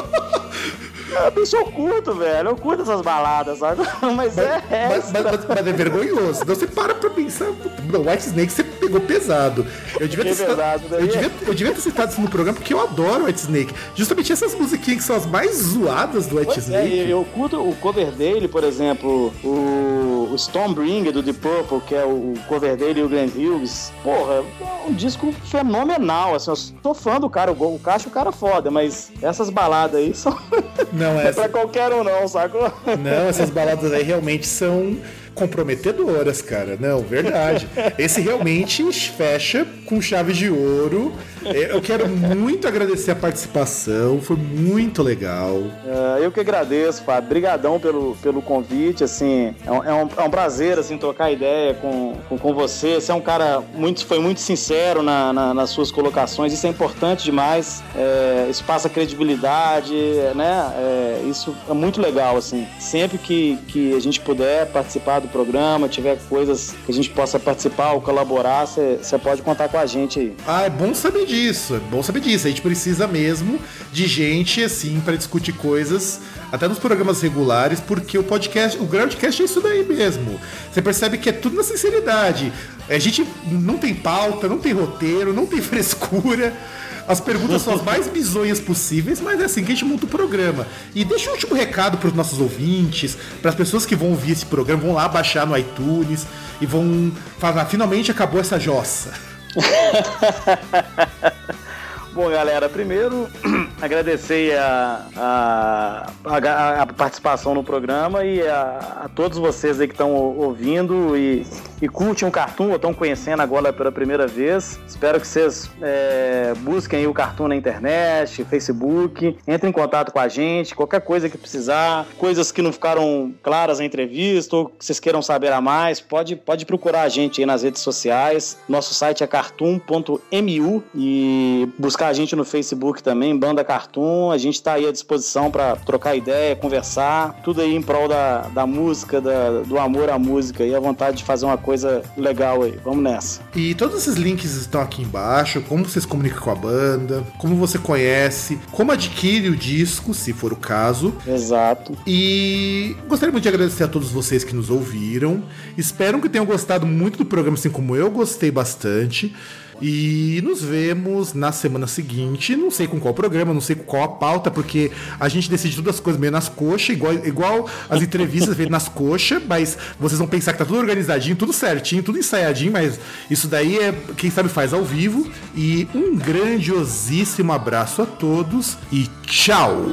Ah, bicho, eu curto, velho. Eu curto essas baladas, sabe? (laughs) Mas, mas é. Mas, mas, mas, é vergonhoso. Então você para pra pensar. Não, White Snake você pegou pesado. Eu devia, ter, é verdade, citado, eu, devia, eu devia ter citado isso no programa porque eu adoro White Snake. Justamente essas musiquinhas que são as mais zoadas do White é, Snake. É, eu curto o cover dele, por exemplo, o, o Stormbringer do The Purple, que é o cover dele e o Glenn Hughes. Porra, é um disco fenomenal. Assim, eu sou fã do cara. O, o Cacho o cara foda, mas essas baladas aí são. (laughs) (laughs) Não, essa... é pra qualquer um, não, sacou? Não, essas baladas aí realmente são comprometedoras, cara. Não, verdade. Esse realmente fecha com chave de ouro. É, eu quero muito agradecer a participação, foi muito legal. É, eu que agradeço, Fábio. Obrigadão pelo, pelo convite, assim, é um, é um, é um prazer, assim, trocar ideia com, com, com, você. Você é um cara muito, foi muito sincero na, na, nas suas colocações, isso é importante demais. É, isso passa credibilidade, né? É, isso é muito legal, assim. Sempre que, que a gente puder participar do programa, tiver coisas que a gente possa participar ou colaborar, você pode contar com a gente aí. Ah, é bom saber disso, é bom saber disso. A gente precisa mesmo de gente assim para discutir coisas, até nos programas regulares, porque o podcast, o Groundcast é isso daí mesmo. Você percebe que é tudo na sinceridade. A gente não tem pauta, não tem roteiro, não tem (laughs) frescura. As perguntas são as mais bizonhas possíveis, mas é assim que a gente monta o programa. E deixa um último recado para os nossos ouvintes, para as pessoas que vão ouvir esse programa, vão lá baixar no iTunes e vão falar, finalmente acabou essa jossa. (laughs) Bom, galera, primeiro (clears throat) agradecer a, a, a, a, participação no programa e a, a todos vocês aí que estão ouvindo e, e curtem o Cartoon ou estão conhecendo agora pela primeira vez. Espero que vocês é, busquem o Cartoon na internet, Facebook, entrem em contato com a gente, qualquer coisa que precisar, coisas que não ficaram claras na entrevista ou que vocês queiram saber a mais, pode, pode procurar a gente aí nas redes sociais. Nosso site é cartoon.mu e buscar a gente no Facebook também, Banda Cartoon. A gente está aí à disposição para trocar ideia, conversar, tudo aí em prol da, da música, da, do amor à música e a vontade de fazer uma coisa legal aí. Vamos nessa. E todos esses links estão aqui embaixo, como você se comunica com a banda, como você conhece, como adquire o disco, se for o caso. Exato. E gostaria muito de agradecer a todos vocês que nos ouviram. Espero que tenham gostado muito do programa, assim como eu gostei bastante. E nos vemos na semana seguinte. Não sei com qual programa, não sei com qual a pauta, porque a gente decide todas as coisas meio nas coxas, igual, igual as entrevistas vêm nas coxas, mas vocês vão pensar que tá tudo organizadinho, tudo certinho, tudo ensaiadinho, mas isso daí é, quem sabe faz ao vivo. E um grandiosíssimo abraço a todos e tchau!